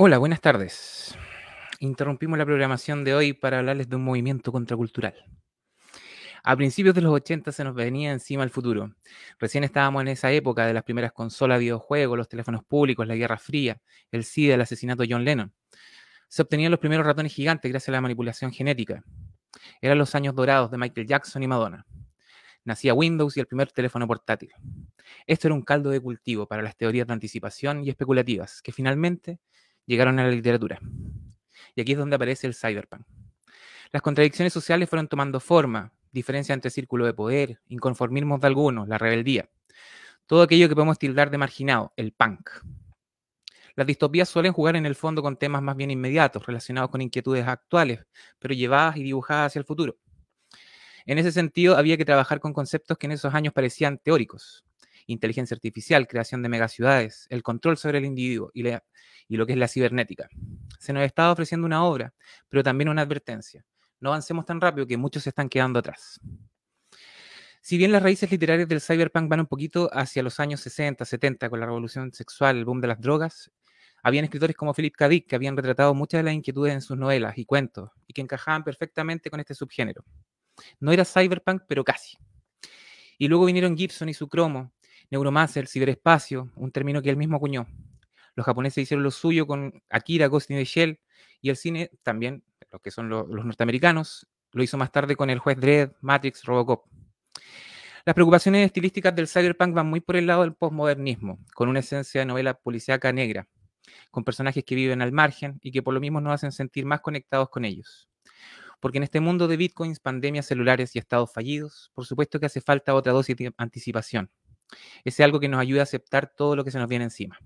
Hola, buenas tardes. Interrumpimos la programación de hoy para hablarles de un movimiento contracultural. A principios de los 80 se nos venía encima el futuro. Recién estábamos en esa época de las primeras consolas, videojuegos, los teléfonos públicos, la Guerra Fría, el SIDA, el asesinato de John Lennon. Se obtenían los primeros ratones gigantes gracias a la manipulación genética. Eran los años dorados de Michael Jackson y Madonna. Nacía Windows y el primer teléfono portátil. Esto era un caldo de cultivo para las teorías de anticipación y especulativas, que finalmente llegaron a la literatura. Y aquí es donde aparece el cyberpunk. Las contradicciones sociales fueron tomando forma, diferencia entre círculo de poder, inconformismos de algunos, la rebeldía. Todo aquello que podemos tildar de marginado, el punk. Las distopías suelen jugar en el fondo con temas más bien inmediatos, relacionados con inquietudes actuales, pero llevadas y dibujadas hacia el futuro. En ese sentido, había que trabajar con conceptos que en esos años parecían teóricos. Inteligencia artificial, creación de megaciudades, el control sobre el individuo y, lo que es la cibernética. Se nos estaba ofreciendo una obra, pero también una advertencia. No avancemos tan rápido que muchos se están quedando atrás. Si bien las raíces literarias del cyberpunk van un poquito hacia los años 60, 70, con la revolución sexual, el boom de las drogas, habían escritores como Philip K. Dick que habían retratado muchas de las inquietudes en sus novelas y cuentos y que encajaban perfectamente con este subgénero. No era cyberpunk, pero casi. Y luego vinieron Gibson y su cromo, Neuromancer, ciberespacio, un término que él mismo acuñó. Los japoneses hicieron lo suyo con Akira, Ghost in the Shell, y el cine también, los que son los, norteamericanos, lo hizo más tarde con El Juez Dredd, Matrix, Robocop. Las preocupaciones estilísticas del cyberpunk van muy por el lado del postmodernismo, con una esencia de novela policíaca negra, con personajes que viven al margen y que por lo mismo nos hacen sentir más conectados con ellos. Porque en este mundo de bitcoins, pandemias celulares y estados fallidos, por supuesto que hace falta otra dosis de anticipación. Ese algo que nos ayuda a aceptar todo lo que se nos viene encima.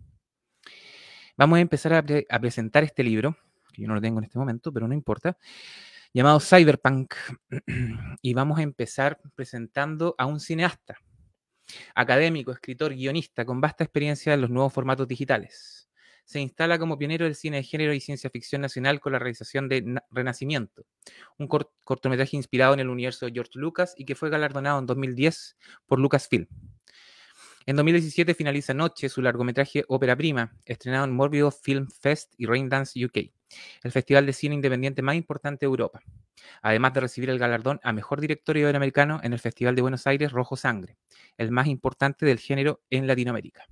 Vamos a empezar a, pre a presentar este libro, que yo no lo tengo en este momento, pero no importa, llamado Cyberpunk. y vamos a empezar presentando a un cineasta, académico, escritor, guionista, con vasta experiencia en los nuevos formatos digitales se instala como pionero del cine de género y ciencia ficción nacional con la realización de Renacimiento, un cortometraje inspirado en el universo de George Lucas y que fue galardonado en 2010 por Lucasfilm. En 2017 finaliza Noche su largometraje Ópera Prima, estrenado en Morbido Film Fest y Raindance UK, el festival de cine independiente más importante de Europa, además de recibir el galardón a Mejor Director Iberoamericano en el Festival de Buenos Aires Rojo Sangre, el más importante del género en Latinoamérica.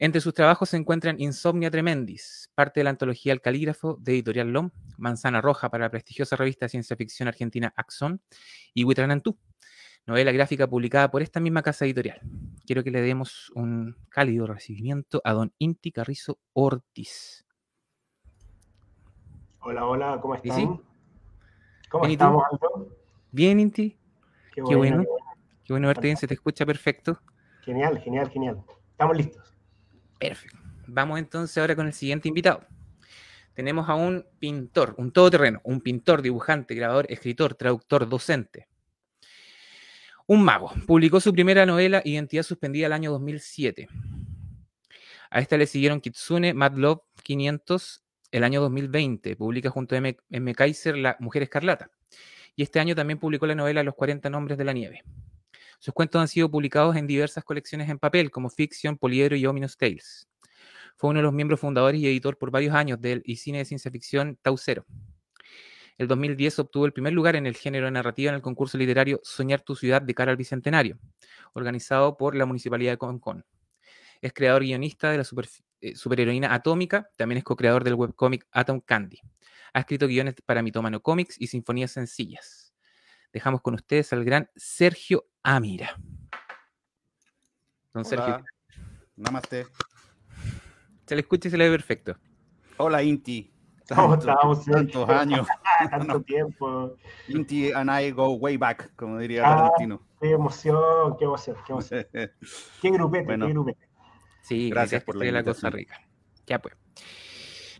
Entre sus trabajos se encuentran Insomnia Tremendis, parte de la antología El Calígrafo de Editorial LOM, Manzana Roja para la prestigiosa revista de ciencia ficción argentina Axon y Huitranantú, novela gráfica publicada por esta misma casa editorial. Quiero que le demos un cálido recibimiento a don Inti Carrizo Ortiz. Hola, hola, ¿cómo están? ¿Sí? ¿Cómo Bien, estamos, Aldo? Bien, Inti. Qué bueno, qué bueno, qué bueno verte bien, se te escucha perfecto. Genial, genial, genial. Estamos listos. Perfecto. Vamos entonces ahora con el siguiente invitado. Tenemos a un pintor, un todoterreno, un pintor, dibujante, grabador, escritor, traductor, docente. Un mago. Publicó su primera novela, Identidad Suspendida, el año 2007. A esta le siguieron Kitsune, Mad Love 500, el año 2020. Publica junto a M. M. Kaiser La Mujer Escarlata. Y este año también publicó la novela Los 40 Nombres de la Nieve. Sus cuentos han sido publicados en diversas colecciones en papel, como Fiction, Poliedro y Ominous Tales. Fue uno de los miembros fundadores y editor por varios años del y cine de ciencia ficción Taucero. El 2010 obtuvo el primer lugar en el género de narrativa en el concurso literario Soñar tu ciudad de cara al Bicentenario, organizado por la Municipalidad de Concón. Es creador guionista de la super, eh, superheroína atómica, también es co-creador del webcómic Atom Candy. Ha escrito guiones para Mitómano Comics y sinfonías sencillas. Dejamos con ustedes al gran Sergio Amira. Don Hola. Sergio. Namaste. Se le escucha y se le ve perfecto. Hola, Inti. ¿Cómo estamos? Tantos años. Tanto tiempo. Inti and I go way back, como diría ah, Tarantino. Qué emoción, qué emoción, qué emoción. qué grupete, bueno, qué grupete. Sí, gracias por la, la cosa rica. Ya pues.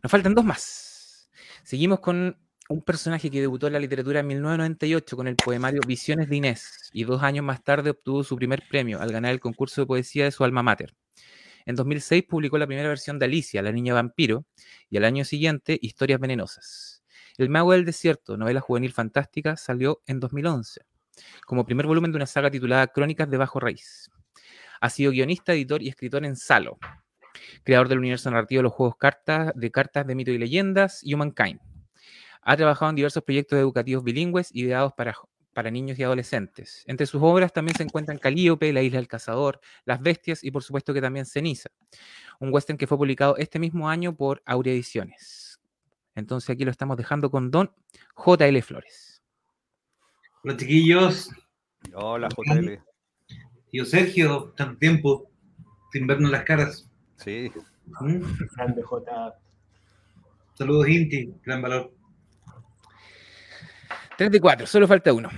Nos faltan dos más. Seguimos con un personaje que debutó en la literatura en 1998 con el poemario Visiones de Inés y dos años más tarde obtuvo su primer premio al ganar el concurso de poesía de su alma mater. En 2006 publicó la primera versión de Alicia, la niña vampiro, y al año siguiente Historias venenosas. El mago del desierto, novela juvenil fantástica, salió en 2011 como primer volumen de una saga titulada Crónicas de Bajo Raíz. Ha sido guionista, editor y escritor en Salo, creador del universo narrativo de los juegos cartas, de cartas de mito y leyendas, Humankind. Ha trabajado en diversos proyectos educativos bilingües ideados para, para niños y adolescentes. Entre sus obras también se encuentran Calíope, La isla del cazador, Las bestias y por supuesto que también Ceniza, un western que fue publicado este mismo año por Aurea Ediciones. Entonces aquí lo estamos dejando con Don JL Flores. Hola chiquillos. Hola JL. Tío Sergio, tanto tiempo sin vernos las caras. Sí. ¿Mm? Grande J. Saludos Inti, gran valor. 3 de 4, solo falta uno.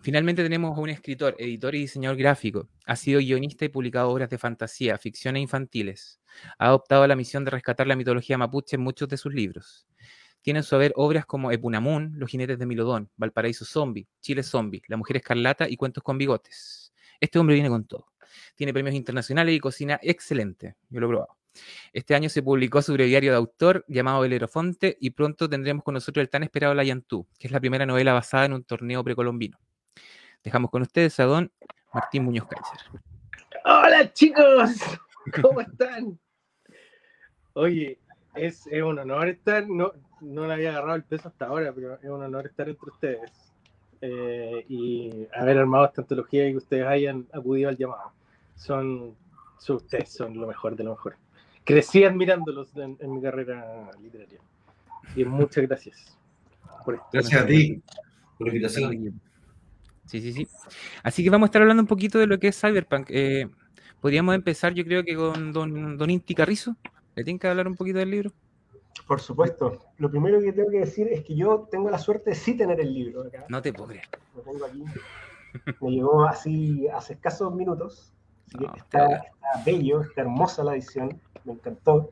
Finalmente tenemos a un escritor, editor y diseñador gráfico. Ha sido guionista y publicado obras de fantasía, ficción e infantiles. Ha adoptado la misión de rescatar la mitología mapuche en muchos de sus libros. Tiene en su haber obras como Epunamun, Los jinetes de Milodón, Valparaíso Zombie, Chile Zombie, La mujer escarlata y Cuentos con bigotes. Este hombre viene con todo. Tiene premios internacionales y cocina excelente. Yo lo he probado. Este año se publicó su breviario de autor llamado Belerofonte y pronto tendremos con nosotros el tan esperado La Yantú, que es la primera novela basada en un torneo precolombino. Dejamos con ustedes a don Martín Muñoz Kaiser. Hola chicos, ¿cómo están? Oye, es, un honor estar, no, no le había agarrado el peso hasta ahora, pero es un honor estar entre ustedes eh, y haber armado esta antología y que ustedes hayan acudido al llamado. Son, son ustedes son lo mejor de lo mejor crecí admirándolos en, mi carrera literaria. Y muchas gracias. gracias a ti por la invitación. Sí, sí, sí. Así que vamos a estar hablando un poquito de lo que es Cyberpunk. Eh, podríamos empezar, yo creo que con don, don Inti Carrizo. ¿Le tienen que hablar un poquito del libro? Por supuesto. Lo primero que tengo que decir es que yo tengo la suerte de sí tener el libro acá. No te puedo creer. Lo tengo aquí. Me llegó así hace escasos minutos. está, bello, está hermosa la edición me encantó.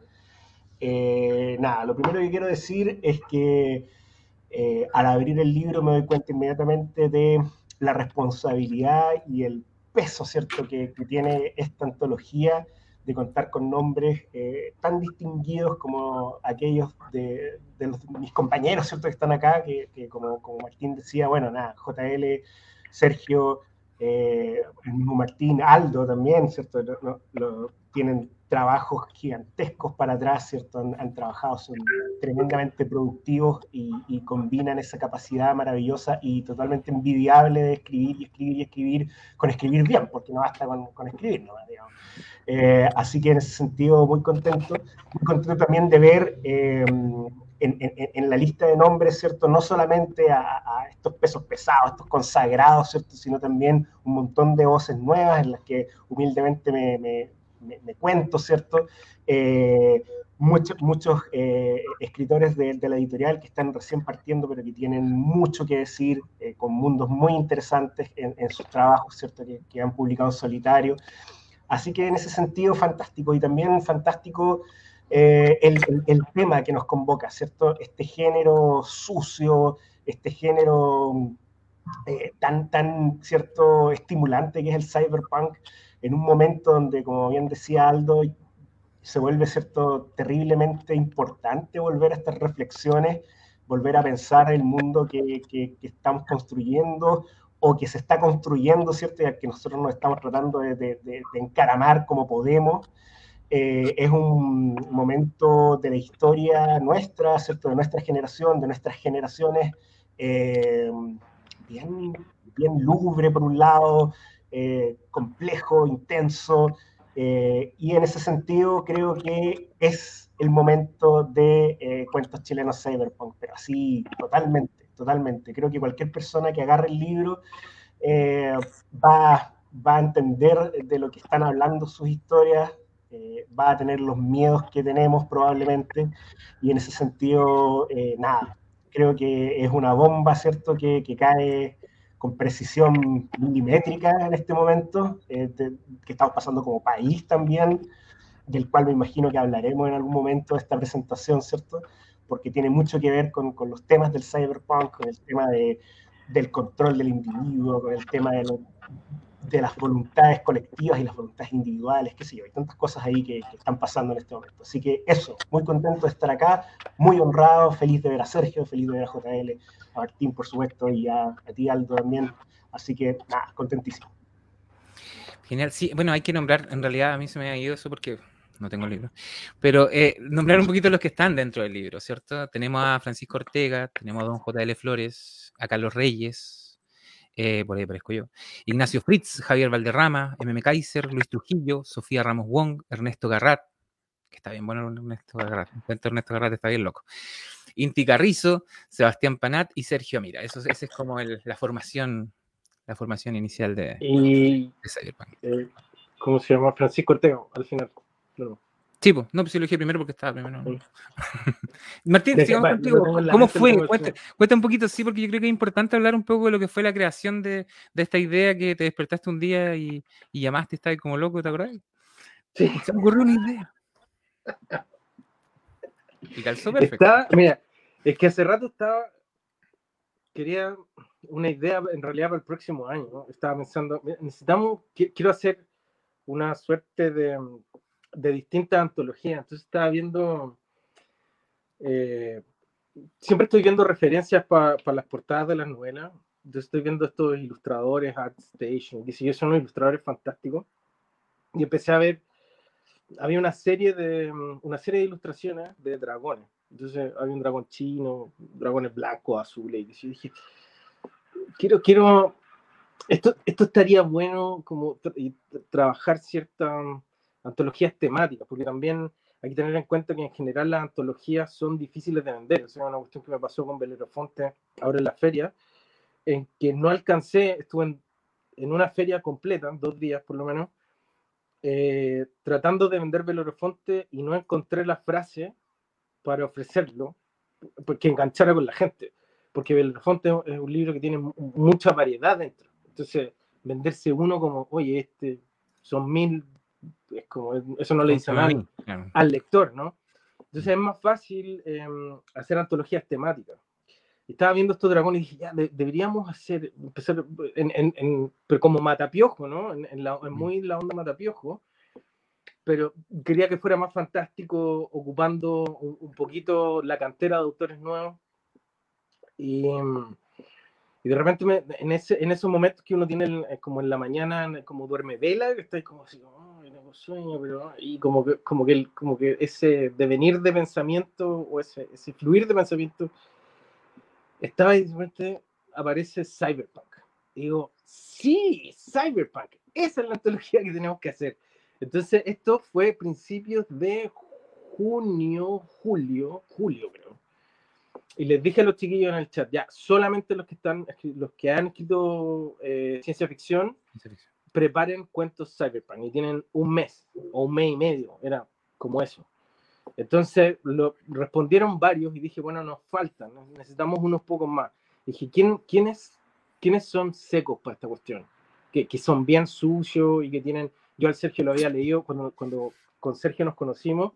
Eh, nada, lo primero que quiero decir es que eh, al abrir el libro me doy cuenta inmediatamente de la responsabilidad y el peso, ¿cierto?, que, tiene esta antología de contar con nombres eh, tan distinguidos como aquellos de, mis compañeros, ¿cierto?, que están acá, que, como, como, Martín decía, bueno, nada, JL, Sergio, Martín, Aldo también, ¿cierto?, lo, tienen trabajos gigantescos para atrás, ¿cierto? Han, trabajado, son tremendamente productivos y, combinan esa capacidad maravillosa y totalmente envidiable de escribir y escribir y escribir con escribir bien, porque no basta con, con escribir. Eh, así que en ese sentido, muy contento. Muy contento también de ver eh, en, la lista de nombres, ¿cierto? No solamente a, estos pesos pesados, estos consagrados, ¿cierto? Sino también un montón de voces nuevas en las que humildemente me me, cuento, ¿cierto? Eh, muchos muchos eh, escritores de, la editorial que están recién partiendo, pero que tienen mucho que decir, eh, con mundos muy interesantes en, sus trabajos, ¿cierto? Que, han publicado en solitario. Así que en ese sentido, fantástico. Y también fantástico el, el, tema que nos convoca, ¿cierto? Este género sucio, este género tan, tan, ¿cierto? Estimulante que es el cyberpunk en un momento donde, como bien decía Aldo, se vuelve cierto terriblemente importante volver a estas reflexiones, volver a pensar el mundo que, que, estamos construyendo o que se está construyendo, ¿cierto? Y que nosotros nos estamos tratando de, de, encaramar como podemos. Eh, es un momento de la historia nuestra, ¿cierto? De nuestra generación, de nuestras generaciones, eh, bien, bien lúgubre por un lado, eh, complejo, intenso, eh, y en ese sentido creo que es el momento de eh, cuentos chilenos cyberpunk, pero así totalmente, totalmente. Creo que cualquier persona que agarre el libro va, va, a entender de lo que están hablando sus historias, va a tener los miedos que tenemos probablemente, y en ese sentido, nada, creo que es una bomba, ¿cierto?, que, que cae con precisión milimétrica en este momento, eh, que estamos pasando como país también, del cual me imagino que hablaremos en algún momento de esta presentación, ¿cierto? Porque tiene mucho que ver con, con los temas del cyberpunk, con el tema de, del control del individuo, con el tema de, de las voluntades colectivas y las voluntades individuales, qué sé yo, hay tantas cosas ahí que, están pasando en este momento. Así que eso, muy contento de estar acá, muy honrado, feliz de ver a Sergio, feliz de ver a JL, a Martín, por supuesto, y a, a ti, Aldo, también. Así que, nada, contentísimo. Genial, sí, bueno, hay que nombrar, en realidad a mí se me ha ido eso porque no tengo el libro. Pero eh, nombrar un poquito los que están dentro del libro, ¿cierto? Tenemos a Francisco Ortega, tenemos a don J.L. Flores, a Carlos Reyes, eh, por ahí aparezco yo, Ignacio Fritz, Javier Valderrama, M.M. Kaiser, Luis Trujillo, Sofía Ramos Wong, Ernesto Garrat, que está bien bueno Ernesto Garrat, Ernesto Garrat está bien loco. Inti Carrizo, Sebastián Panat y Sergio Mira. Eso, esa es como la formación la formación inicial de, y, Cyberpunk. Eh, ¿Cómo se llama? Francisco Ortega, al final. Sí, pues, no, pues lo dije primero porque estaba primero. Martín, sigamos contigo. ¿Cómo fue? Cuenta, un poquito, sí, porque yo creo que es importante hablar un poco de lo que fue la creación de, de esta idea que te despertaste un día y, y llamaste y estabas como loco, ¿te acordás? Sí. Se me ocurrió una idea. Y calzó perfecto. Está, mira, es que hace rato estaba. Quería una idea en realidad para el próximo año. ¿no? Estaba pensando, necesitamos, quiero hacer una suerte de, de distintas antologías. Entonces estaba viendo, eh, siempre estoy viendo referencias para las portadas de las novelas. Entonces estoy viendo estos ilustradores, ArtStation, que si yo son unos ilustradores fantásticos. Y empecé a ver, había una serie de, una serie de ilustraciones de dragones. Entonces había un dragón chino, dragones blancos, azules, y yo dije, quiero, quiero, esto, esto estaría bueno como trabajar ciertas antologías temáticas, porque también hay que tener en cuenta que en general las antologías son difíciles de vender. O sea, una cuestión que me pasó con Belerofonte ahora en la feria, en que no alcancé, estuve en, en una feria completa, dos días por lo menos, eh, tratando de vender Belerofonte y no encontré la frase para ofrecerlo, porque enganchara con la gente porque Belafonte es un libro que tiene mucha variedad dentro. Entonces, venderse uno como, oye, este son mil, es como, eso no le dice nada al lector, ¿no? Entonces es más fácil em, hacer antologías temáticas. Estaba viendo estos dragones y dije, ya, deberíamos hacer, empezar en, en, pero como matapiojo, ¿no? En, la, muy la onda matapiojo, pero quería que fuera más fantástico, ocupando un poquito la cantera de autores nuevos y, y de repente en, ese, en esos momentos que uno tiene como en la mañana, como duerme vela, que está como así, oh, sueño, pero, y como que, como, que, ese devenir de pensamiento o ese, ese fluir de pensamiento, estaba y de repente aparece Cyberpunk. Y digo, sí, Cyberpunk, esa es la antología que tenemos que hacer. Entonces, esto fue principios de junio, julio, julio creo y les dije a los chiquillos en el chat, ya, solamente los que están, los que han escrito eh, ciencia, ficción, preparen cuentos cyberpunk y tienen un mes o un mes y medio, era como eso. Entonces lo respondieron varios y dije, bueno, nos faltan, necesitamos unos pocos más. dije, ¿quién, quiénes, ¿quiénes son secos para esta cuestión? Que, que, son bien sucios y que tienen, yo al Sergio lo había leído cuando, cuando con Sergio nos conocimos,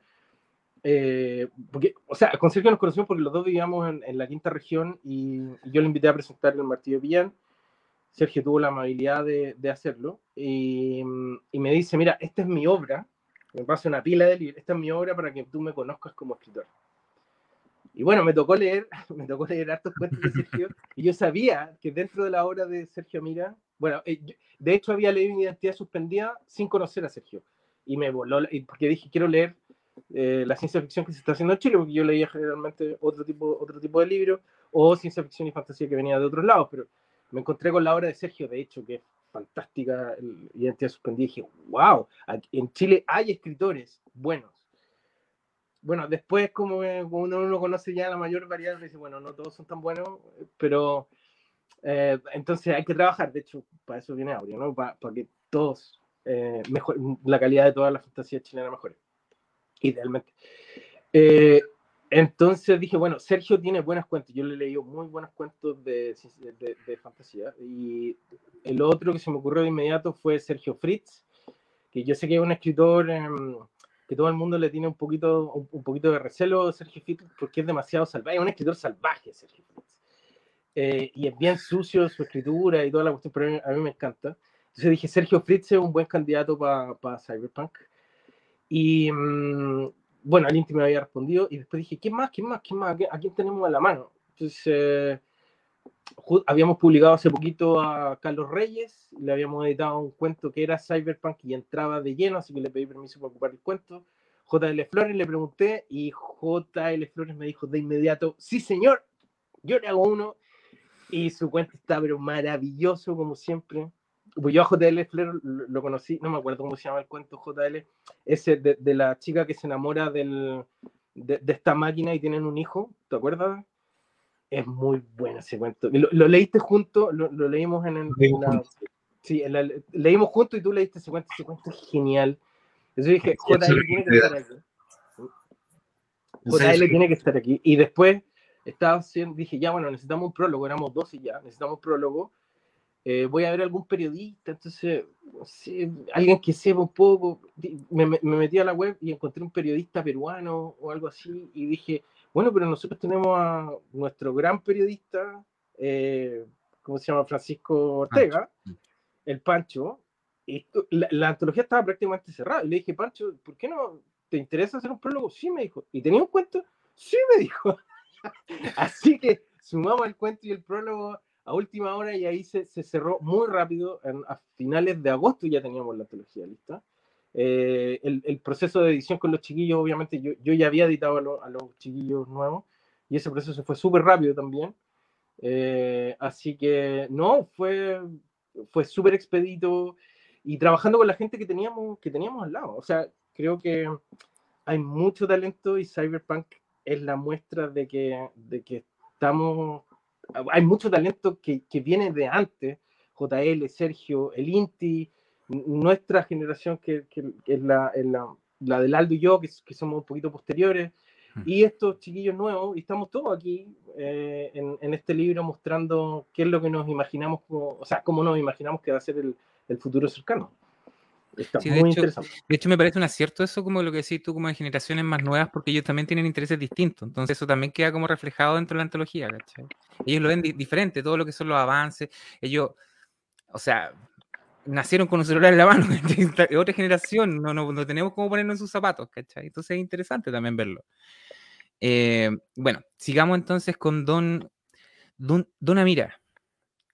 eh, porque, o sea, con Sergio nos conocimos porque los dos vivíamos en, la quinta región y, yo le invité a presentar el Martillo Villán. Sergio tuvo la amabilidad de, hacerlo y, y, me dice, mira, esta es mi obra, me pasa una pila de libros, esta es mi obra para que tú me conozcas como escritor. Y bueno, me tocó leer, me tocó leer hartos cuentos de Sergio y yo sabía que dentro de la obra de Sergio Mira, bueno, eh, de hecho había leído Identidad Suspendida sin conocer a Sergio y me voló, porque dije, quiero leer eh, la ciencia ficción que se está haciendo en Chile, porque yo leía generalmente otro tipo, otro tipo de libros, o ciencia ficción y fantasía que venía de otros lados, pero me encontré con la obra de Sergio, de hecho, que es fantástica, Identidad Suspendida, y dije, wow, en Chile hay escritores buenos. Bueno, después como uno, uno conoce ya la mayor variedad, dice, bueno, no todos son tan buenos, pero eh, entonces hay que trabajar, de hecho, para eso viene Audio, ¿no? Para, que todos, eh, la calidad de toda la fantasía chilena mejore idealmente. Eh, entonces dije, bueno, Sergio tiene buenos cuentos. Yo le he leído muy buenos cuentos de, de, fantasía. Y el otro que se me ocurrió de inmediato fue Sergio Fritz, que yo sé que es un escritor em, que todo el mundo le tiene un poquito, un, poquito de recelo Sergio Fritz porque es demasiado salvaje. Es un escritor salvaje, Sergio Fritz. Eh, y es bien sucio su escritura y toda la cuestión, pero a mí, me encanta. Entonces dije, Sergio Fritz es un buen candidato para Cyberpunk. Y mm, bueno, al íntimo me había respondido y después dije, ¿qué más? ¿Qué más? ¿Qué más? ¿A quién tenemos a la mano? Entonces, eh, habíamos publicado hace poquito a Carlos Reyes, le habíamos editado un cuento que era Cyberpunk y entraba de lleno, así que le pedí permiso para ocupar el cuento. JL Flores, le pregunté y JL Flores me dijo de inmediato, sí señor, yo le hago uno y su cuenta está pero maravilloso como siempre. Pues yo a JL Flores lo, conocí, no me acuerdo cómo se llama el cuento JL, ese de, de la chica que se enamora del, de, esta máquina y tienen un hijo, ¿te acuerdas? Es muy bueno ese cuento. Lo, leíste junto, lo, leímos en, el, sí, leímos juntos y tú leíste ese cuento, ese cuento es genial. Entonces dije, JL tiene que estar aquí. JL tiene que estar aquí. Y después estaba dije, ya bueno, necesitamos un prólogo, éramos dos y ya, necesitamos un prólogo. Eh, voy a ver algún periodista, entonces, alguien que sepa un poco, me, me, metí a la web y encontré un periodista peruano o algo así y dije, bueno, pero nosotros tenemos a nuestro gran periodista, eh, ¿cómo se llama? Francisco Ortega, el Pancho, y la, antología estaba prácticamente cerrada. Y le dije, Pancho, ¿por qué no te interesa hacer un prólogo? Sí, me dijo. ¿Y tenía un cuento? Sí, me dijo. Así que sumamos el cuento y el prólogo a última hora y ahí se, se cerró muy rápido. a finales de agosto ya teníamos la antología lista. Eh, el, el, proceso de edición con los chiquillos, obviamente, yo, yo ya había editado a, a, los chiquillos nuevos y ese proceso fue súper rápido también. Eh, así que no, fue, fue súper expedito y trabajando con la gente que teníamos, que teníamos al lado. O sea, creo que hay mucho talento y Cyberpunk es la muestra de que, de que estamos, hay mucho talento que, que viene de antes, JL, Sergio, el Inti, nuestra generación que, que, es la, la, la, del Aldo y yo, que, que somos un poquito posteriores, hmm. y estos chiquillos nuevos, y estamos todos aquí eh, en, en, este libro mostrando qué es lo que nos imaginamos, como, o sea, cómo nos imaginamos que va a ser el, el futuro cercano. Está muy de, hecho, de hecho, me parece un acierto eso, como lo que decís tú, como de generaciones más nuevas, porque ellos también tienen intereses distintos. Entonces, eso también queda como reflejado dentro de la antología, ¿cachai? Ellos lo ven di diferente, todo lo que son los avances. Ellos, o sea, nacieron con un celular en la mano, otra generación, no, no, no, tenemos cómo ponernos en sus zapatos, ¿cachai? Entonces, es interesante también verlo. Eh, bueno, sigamos entonces con Don, Don, Don Amira.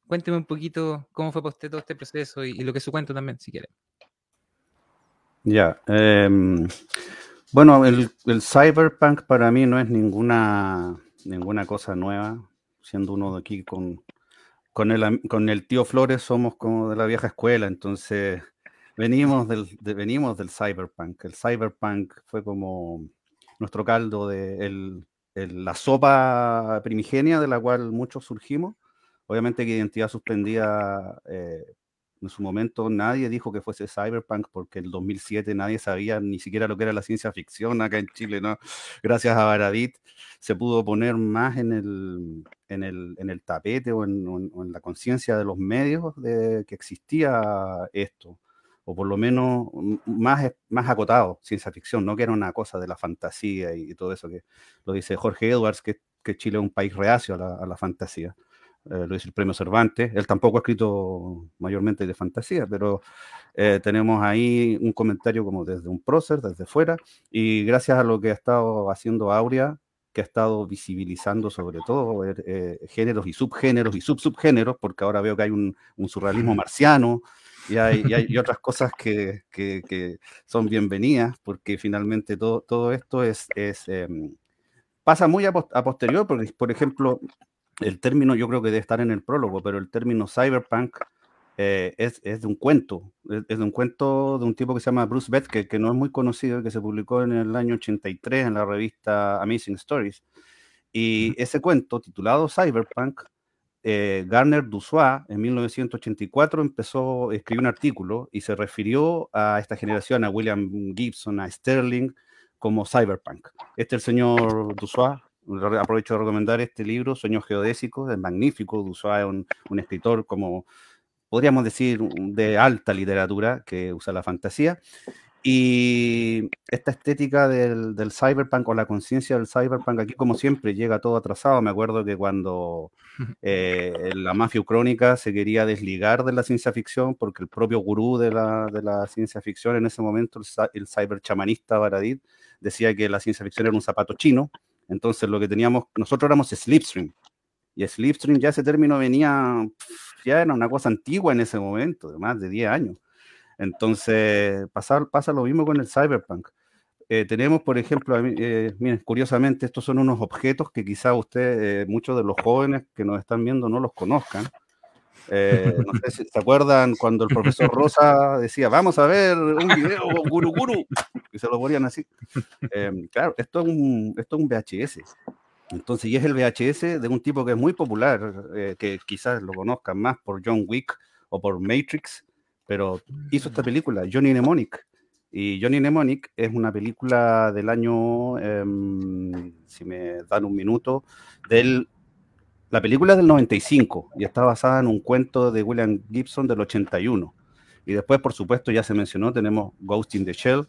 Cuénteme un poquito cómo fue para usted todo este proceso y, lo que es su cuento también, si quiere. Ya. Em, bueno, el, cyberpunk para mí no es ninguna, ninguna cosa nueva, siendo uno de aquí con, con, el, con el tío Flores somos como de la vieja escuela, entonces venimos del, venimos del cyberpunk. El cyberpunk fue como nuestro caldo de la sopa primigenia de la cual muchos surgimos Obviamente que Identidad Suspendida, eh, en su momento nadie dijo que fuese cyberpunk porque en el 2007 nadie sabía ni siquiera lo que era la ciencia ficción acá en Chile, ¿no? Gracias a Baradit se pudo poner más en el, en el, en el tapete o en, la conciencia de los medios de que existía esto o por lo menos más, más acotado, ciencia ficción, no que era una cosa de la fantasía y, todo eso que lo dice Jorge Edwards, que, que Chile es un país reacio a la, a la fantasía. Eh, lo dice el premio Cervantes. Él tampoco ha escrito mayormente de fantasía, pero eh, tenemos ahí un comentario como desde un prócer, desde fuera, y gracias a lo que ha estado haciendo Aurea, que ha estado visibilizando sobre todo eh, géneros y subgéneros y subsubgéneros, porque ahora veo que hay un, surrealismo marciano y hay, y otras cosas que, que, que, son bienvenidas, porque finalmente todo, todo esto es, es em, pasa muy a, a posterior, porque, por ejemplo, el término yo creo que debe estar en el prólogo, pero el término cyberpunk eh, es, es, de un cuento, es, de un cuento de un tipo que se llama Bruce Beth, que, no es muy conocido, que se publicó en el año 83 en la revista Amazing Stories. Y ese cuento, titulado Cyberpunk, eh, Garner Dussois en 1984 empezó, escribió un artículo y se refirió a esta generación, a William Gibson, a Sterling, como cyberpunk. Este es el señor Dussois, aprovecho de recomendar este libro, Sueños Geodésicos, es magnífico, usa un, un escritor como, podríamos decir, de alta literatura que usa la fantasía. Y esta estética del, del cyberpunk o la conciencia del cyberpunk aquí, como siempre, llega todo atrasado. Me acuerdo que cuando eh, la mafia crónica se quería desligar de la ciencia ficción, porque el propio gurú de la, de la ciencia ficción en ese momento, el, el cyber chamanista Baradit, decía que la ciencia ficción era un zapato chino entonces lo que teníamos, nosotros éramos Slipstream. Y Slipstream ya ese término venía, ya era una cosa antigua en ese momento, de más de 10 años. Entonces pasa, pasa lo mismo con el cyberpunk. eh, tenemos, por ejemplo, eh, miren, curiosamente, estos son unos objetos que quizá usted, muchos de los jóvenes que nos están viendo no los conozcan. No sé si se acuerdan cuando el profesor Rosa decía, vamos a ver un video Guru Guru, y se lo ponían así. Em, claro, esto es, un, esto es un VHS. Entonces, y es el VHS de un tipo que es muy popular, que quizás lo conozcan más por John Wick o por Matrix, pero hizo esta película, Johnny Mnemonic. Y Johnny Mnemonic es una película del año, em, si me dan un minuto, del, la película es del 95 y está basada en un cuento de William Gibson del 81. Y después, por supuesto, ya se mencionó, tenemos Ghost in the Shell,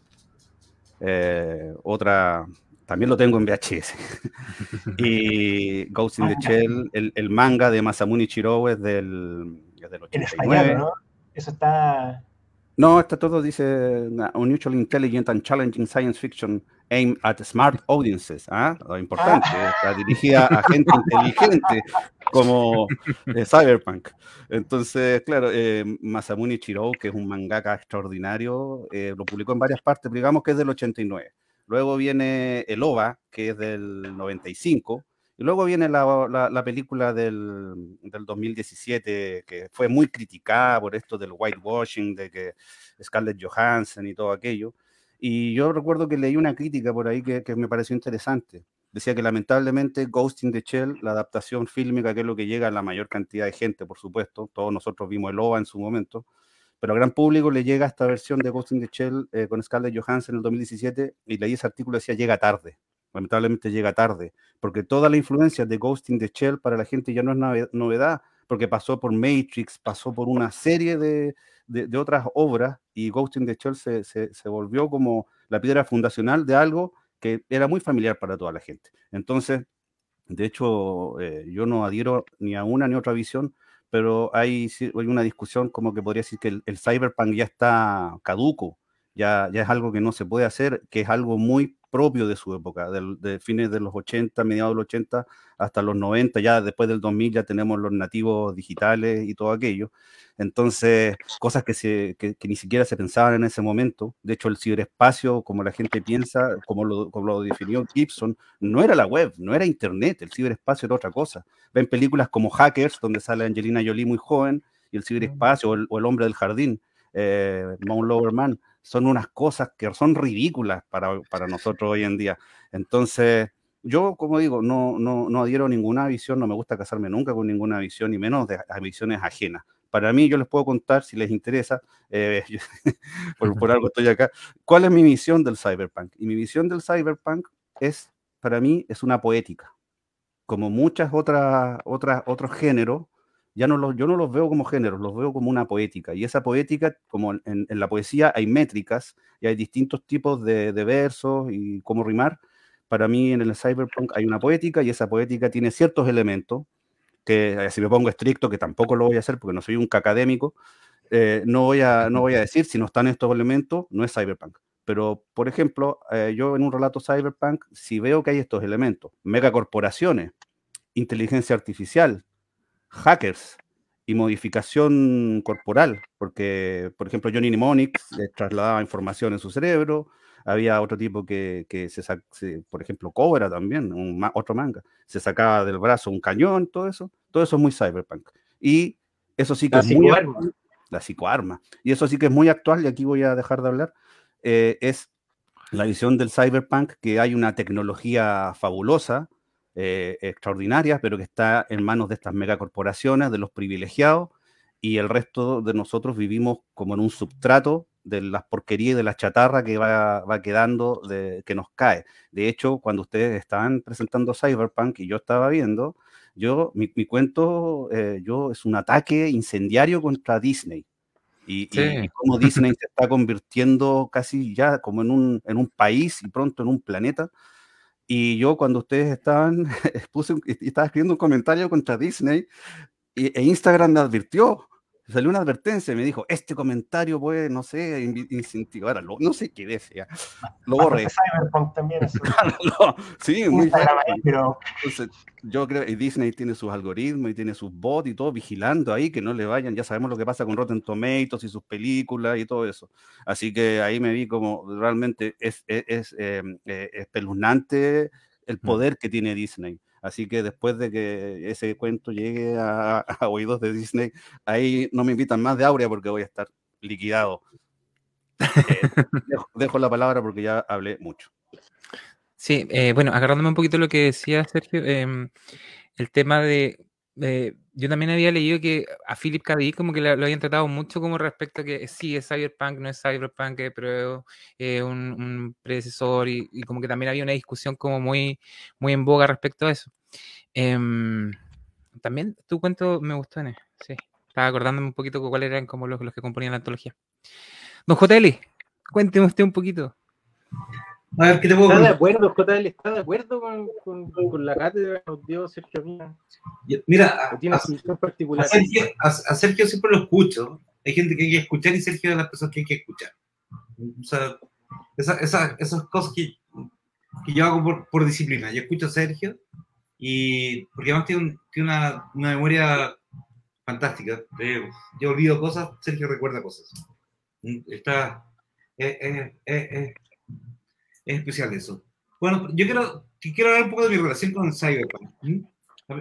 eh, otra, también lo tengo en VHS. y Ghost in the Shell, el, el, manga de Masamune Shirou es del, es del 89. ¿no? Eso está no, está todo dice Unusual Intelligent and Challenging Science Fiction aimed at smart audiences. ¿ah? Lo importante, ah. está dirigida a gente inteligente como eh, Cyberpunk. Entonces, claro, eh, Masamune Shirou, que es un mangaka extraordinario, eh, lo publicó en varias partes, digamos que es del 89. Luego viene El OVA, que es del 95 y luego viene la, la, película del, del, 2017, que fue muy criticada por esto del whitewashing, de que Scarlett Johansson y todo aquello. Y yo recuerdo que leí una crítica por ahí que, que me pareció interesante. Decía que lamentablemente Ghost in the Shell, la adaptación fílmica, que es lo que llega a la mayor cantidad de gente, por supuesto, todos nosotros vimos el OVA en su momento, pero al gran público le llega esta versión de Ghost in the Shell eh, con Scarlett Johansson en el 2017 y leí ese artículo decía llega tarde lamentablemente llega tarde, porque toda la influencia de Ghost in the Shell para la gente ya no es novedad, porque pasó por Matrix, pasó por una serie de, de, otras obras y Ghost in the Shell se, se, se, volvió como la piedra fundacional de algo que era muy familiar para toda la gente. Entonces, de hecho, eh, yo no adhiero ni a una ni a otra visión, pero hay, hay una discusión como que podría decir que el, el cyberpunk ya está caduco, ya, ya es algo que no se puede hacer, que es algo muy propio de su época, de, fines de los 80, mediados de los 80 hasta los 90, ya después del 2000 ya tenemos los nativos digitales y todo aquello. Entonces, cosas que, se, que, ni siquiera se pensaban en ese momento. De hecho, el ciberespacio, como la gente piensa, como lo, como lo definió Gibson, no era la web, no era Internet, el ciberespacio era otra cosa. Ven películas como Hackers, donde sale Angelina Jolie muy joven, y el ciberespacio, o el, o el hombre del jardín, eh, Mount Lowerman, son unas cosas que son ridículas para, para nosotros hoy en día. Entonces, yo, como digo, no, no, no adhiero ninguna visión, no me gusta casarme nunca con ninguna visión, y menos de a visiones ajenas. Para mí, yo les puedo contar, si les interesa, eh, por, por, algo estoy acá, cuál es mi visión del cyberpunk. Y mi visión del cyberpunk es, para mí, es una poética. Como muchas otras, otras, otros géneros, ya no los, yo no los veo como géneros, los veo como una poética. Y esa poética, como en, la poesía hay métricas y hay distintos tipos de, versos y cómo rimar, para mí en el cyberpunk hay una poética y esa poética tiene ciertos elementos que eh, si me pongo estricto, que tampoco lo voy a hacer porque no soy un académico, eh, no, voy a, no voy a decir si no están estos elementos, no es cyberpunk. Pero, por ejemplo, eh, yo en un relato cyberpunk, si veo que hay estos elementos, megacorporaciones, inteligencia artificial, hackers y modificación corporal, porque, por ejemplo, Johnny Mnemonic le trasladaba información en su cerebro, había otro tipo que, que se, por ejemplo, Cobra también, un, otro manga, se sacaba del brazo un cañón, todo eso, todo eso es muy cyberpunk. Y eso sí que es muy... La psicoarma. Y eso sí que es muy actual, y aquí voy a dejar de hablar, eh, es la visión del cyberpunk, que hay una tecnología fabulosa, eh, extraordinarias, pero que está en manos de estas megacorporaciones, de los privilegiados, y el resto de nosotros vivimos como en un substrato de las porquerías y de la chatarra que va, va quedando, de, que nos cae. De hecho, cuando ustedes estaban presentando Cyberpunk y yo estaba viendo, yo, mi, mi cuento, eh, yo, es un ataque incendiario contra Disney. Y, sí. y, cómo Disney se está convirtiendo casi ya como en un, en un país y pronto en un planeta y yo cuando ustedes estaban, puse, estaba escribiendo un comentario contra Disney e Instagram me advirtió, salió una advertencia y me dijo, este comentario puede, no sé, incentivar a lo, no sé qué decía. Lo borré. Cyberpunk también. Eso. sí, muy pero... Entonces, yo creo que Disney tiene sus algoritmos y tiene sus bots y todo vigilando ahí, que no le vayan, ya sabemos lo que pasa con Rotten Tomatoes y sus películas y todo eso. Así que ahí me vi como realmente es, es, es em, eh, espeluznante el mm. poder que tiene Disney. Así que después de que ese cuento llegue a, oídos de Disney, ahí no me invitan más de Aurea porque voy a estar liquidado. Eh, dejo, la palabra porque ya hablé mucho. Sí, eh, bueno, agarrándome un poquito lo que decía Sergio, em, el tema de, yo también había leído que a Philip K. como que lo, habían tratado mucho como respecto a que sí, es Cyberpunk, no es Cyberpunk, pero es un, predecesor y, como que también había una discusión como muy, muy en boga respecto a eso. Em, también tu cuento me gustó, en sí. Estaba acordándome un poquito cuáles eran como los, los que componían la antología. Don JL, cuénteme usted un poquito. A ver, ¿qué te puedo ¿Está de acuerdo, JL? ¿Está de acuerdo con, con, con la cátedra que nos dio Sergio Mina? Mira, a, tiene a, particular? A Sergio, siempre lo escucho. Hay gente que hay que escuchar y Sergio es de las personas que hay que escuchar. O sea, esa, esa, esas cosas que, que yo hago por, por, disciplina. Yo escucho a Sergio y porque además tiene, tiene una, una, memoria fantástica. Eh, yo olvido cosas, Sergio recuerda cosas. Está, es, es, es especial eso. Bueno, yo quiero, quiero hablar un poco de mi relación con Cyberpunk.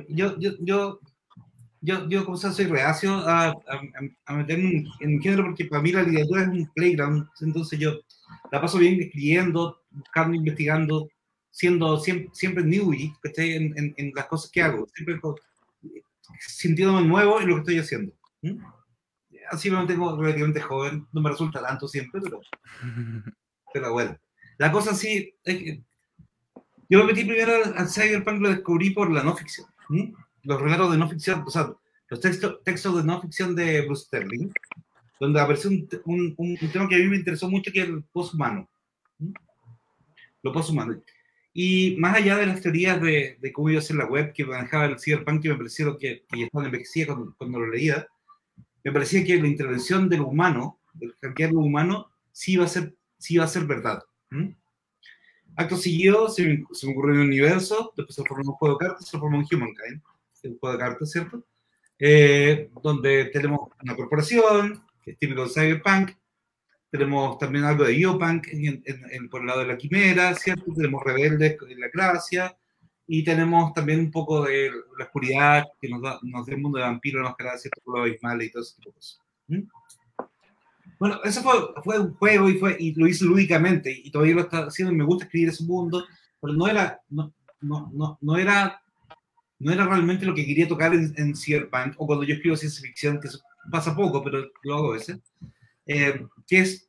Yo, yo, yo, yo, yo como soy reacio a, a, a meterme en, el género porque para mí la literatura es un playground, entonces yo la paso bien escribiendo, buscando, investigando, siendo siempre, siempre newbie en, en, en, las cosas que hago, siempre sintiéndome nuevo en lo que estoy haciendo. Así me mantengo relativamente joven, no me resulta tanto siempre, pero, pero bueno. La cosa sí, es que yo me metí primero al, Cyberpunk, lo descubrí por la no ficción. Los relatos de no ficción, o sea, los textos, textos de no ficción de Bruce Sterling, donde apareció un, un, tema que a mí me interesó mucho, que es el post-humano. Lo post-humano. Y más allá de las teorías de, de, cómo iba a ser la web que manejaba el cyberpunk, que me parecieron que, que estaban envejecidas cuando, cuando, lo leía, me parecía que la intervención del humano, del hackear humano, sí iba a ser, sí iba a ser verdad. ¿Mm? Acto seguido se me, se me, ocurrió un universo, después se formó un juego de cartas, se formó un Humankind, un juego de cartas, ¿cierto? Eh, donde tenemos una corporación, que es típico de Cyberpunk, tenemos también algo de Biopunk en, por el lado de la quimera, ¿cierto? Tenemos rebeldes en la gracia, y tenemos también un poco de la oscuridad que nos da, nos da el mundo de vampiros, nos crea cierto color abismal y todo ese tipo de cosas. ¿Mm? Bueno, eso fue, fue un juego y, fue, y lo hice lúdicamente y todavía lo está haciendo y me gusta escribir ese mundo, pero no era, no, no, no, no era, no era realmente lo que quería tocar en, en Cyberpunk o cuando yo escribo ciencia ficción, que pasa poco, pero lo hago a veces, eh, que es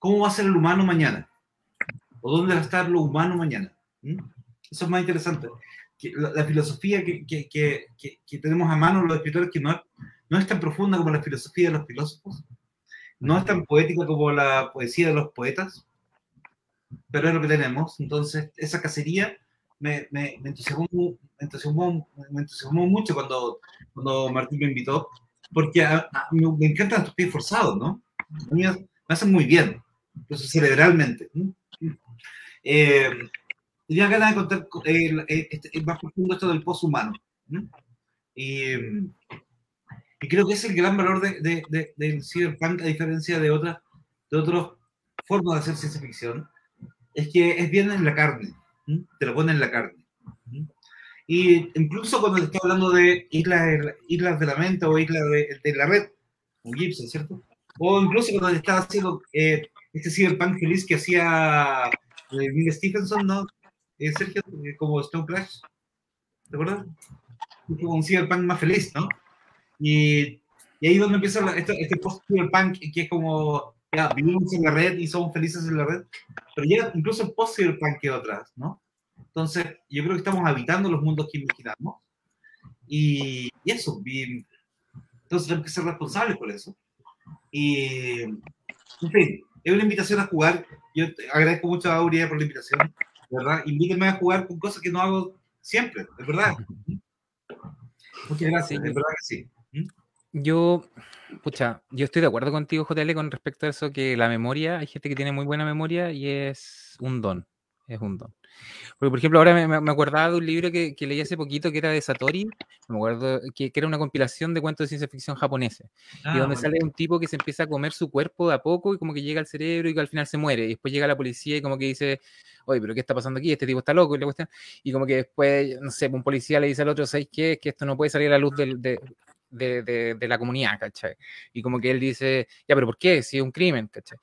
cómo va a ser el humano mañana o dónde va a estar lo humano mañana. ¿Mm? Eso es más interesante. Que la, la, filosofía que, que, que, que, tenemos a mano los escritores, que no, no es tan profunda como la filosofía de los filósofos, no es tan poética como la poesía de los poetas, pero es lo que tenemos. Entonces, esa cacería me, me, me, entusiasmó, me, entusiasmó, mucho cuando, cuando Martín me invitó, porque me, encantan estos pies forzados, ¿no? me hacen muy bien, incluso cerebralmente. Eh, tenía ganas de contar eh, este, más profundo esto del pozo humano. Y, y creo que es el gran valor de, de, de, del cyberpunk, a diferencia de otras de otras formas de hacer ciencia ficción, es que es bien en la carne, te lo pone en la carne. Y incluso cuando te estoy hablando de islas, islas de la mente o islas de, de la red, un Gibson, ¿cierto? O incluso cuando te estaba haciendo eh, este cyberpunk feliz que hacía eh, Neil Stephenson, ¿no? Eh, Sergio, eh, como Stone Crash, ¿te acuerdas? Como un cyberpunk más feliz, ¿no? Y, y ahí es donde empieza este, este post-cyberpunk, que es como, ya, vivimos en la red y somos felices en la red, pero ya incluso el post-cyberpunk quedó atrás, ¿no? Entonces, yo creo que estamos habitando los mundos que imaginamos. Y, y eso, entonces tenemos que ser responsables por eso. Y, en fin, es una invitación a jugar. Yo agradezco mucho a Aurea por la invitación, ¿verdad? Invítenme a jugar con cosas que no hago siempre, de verdad. Muchas gracias, de verdad que sí. Yo, pucha, yo estoy de acuerdo contigo, JL, con respecto a eso, que la memoria, hay gente que tiene muy buena memoria y es un don, es un don. Porque, por ejemplo, ahora me, me acordaba de un libro que, que, leí hace poquito que era de Satori, me acuerdo que, que era una compilación de cuentos de ciencia ficción japoneses, ah, y donde sale un tipo que se empieza a comer su cuerpo de a poco y como que llega al cerebro y que al final se muere, y después llega la policía y como que dice, oye, pero ¿qué está pasando aquí? Este tipo está loco, y, la cuestión, y como que después, no sé, un policía le dice al otro, ¿sabes qué? Es que esto no puede salir a la luz del, de, de, de, de, la comunidad, ¿cachai? Y como que él dice, ya, pero ¿por qué? Si es un crimen, ¿cachai?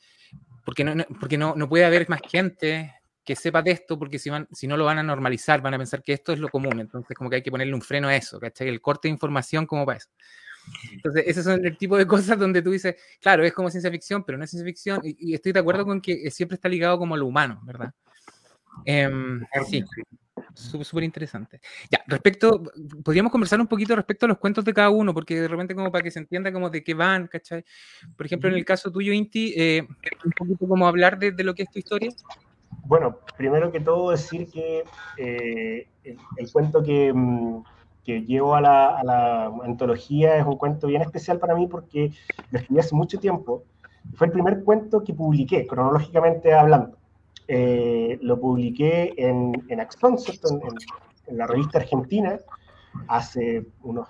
Porque no, no porque no, no puede haber más gente que sepa de esto, porque si, van, si no lo van a normalizar, van a pensar que esto es lo común. Entonces, como que hay que ponerle un freno a eso, ¿cachai? El corte de información como para eso. Entonces, ese son el tipo de cosas donde tú dices, claro, es como ciencia ficción, pero no es ciencia ficción, y, y estoy de acuerdo con que siempre está ligado como a lo humano, ¿verdad? Eh, sí, súper interesante. Ya, respecto, podríamos conversar un poquito respecto a los cuentos de cada uno, porque de repente como para que se entienda como de qué van, ¿cachai? Por ejemplo, en el caso tuyo, Inti, eh, un poquito como hablar de, de, lo que es tu historia. Bueno, primero que todo decir que eh, el, el, cuento que, mm, que llevo a la, a la, antología es un cuento bien especial para mí porque lo escribí hace mucho tiempo. Fue el primer cuento que publiqué, cronológicamente hablando. Eh, lo publiqué en, en en, en, en, la revista argentina, hace unos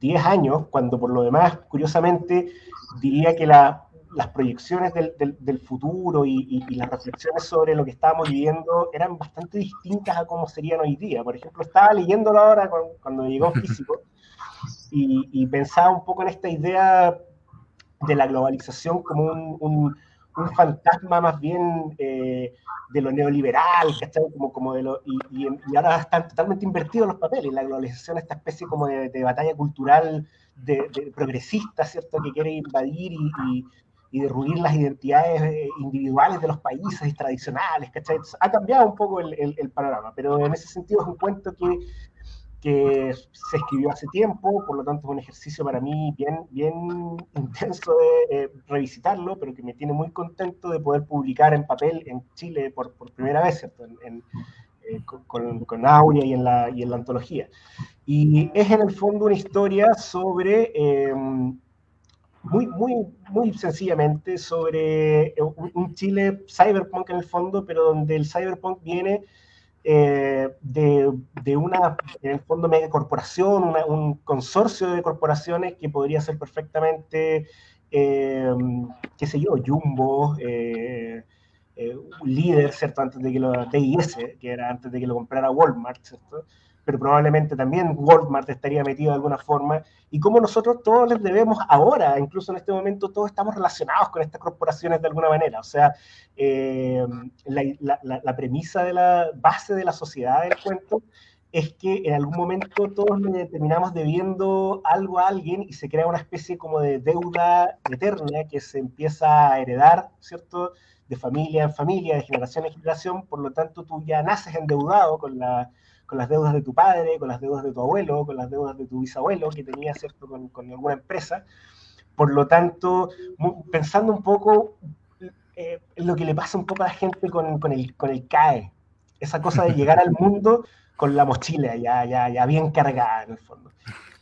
10 años, cuando por lo demás, curiosamente, diría que la, las proyecciones del, del, del futuro y, y, y, las reflexiones sobre lo que estábamos viviendo eran bastante distintas a cómo serían hoy día. Por ejemplo, estaba leyéndolo ahora cuando, cuando llegó físico y, y, pensaba un poco en esta idea de la globalización como un, un, un fantasma más bien eh, de lo neoliberal, ¿cachai? Como, como de lo, y, y, y, ahora están totalmente invertidos los papeles. La globalización, esta especie como de, de batalla cultural de, progresista, ¿cierto? Que quiere invadir y, y derruir las identidades eh, individuales de los países tradicionales, ¿cachai? Ha cambiado un poco el, el, el, panorama, pero en ese sentido es un cuento que, que se escribió hace tiempo, por lo tanto es un ejercicio para mí bien, bien intenso de eh, revisitarlo, pero que me tiene muy contento de poder publicar en papel en Chile por, por primera vez, ¿cierto? En, en, eh, con, con, Aurea y en, la, y en la antología. Y es en el fondo una historia sobre... Eh, muy, muy, muy sencillamente sobre un, un, Chile cyberpunk en el fondo, pero donde el cyberpunk viene eh, de, de, una, en el fondo, mega corporación, un consorcio de corporaciones que podría ser perfectamente, eh, qué sé yo, Jumbo, eh, líder, ¿cierto? Antes de que lo, DIS, que era antes de que lo comprara Walmart, ¿cierto? Pero probablemente también Walmart estaría metido de alguna forma, y como nosotros todos les debemos ahora, incluso en este momento, todos estamos relacionados con estas corporaciones de alguna manera. O sea, eh, la, la, la, premisa de la base de la sociedad del cuento es que en algún momento todos le terminamos debiendo algo a alguien y se crea una especie como de deuda eterna que se empieza a heredar, ¿cierto? De familia en familia, de generación en generación, por lo tanto tú ya naces endeudado con la con las deudas de tu padre, con las deudas de tu abuelo, con las deudas de tu bisabuelo que tenía, ¿cierto?, con, con alguna empresa. Por lo tanto, pensando un poco eh, lo que le pasa un poco a la gente con, con, el, con el CAE, esa cosa de llegar al mundo con la mochila ya, ya, ya bien cargada en el fondo.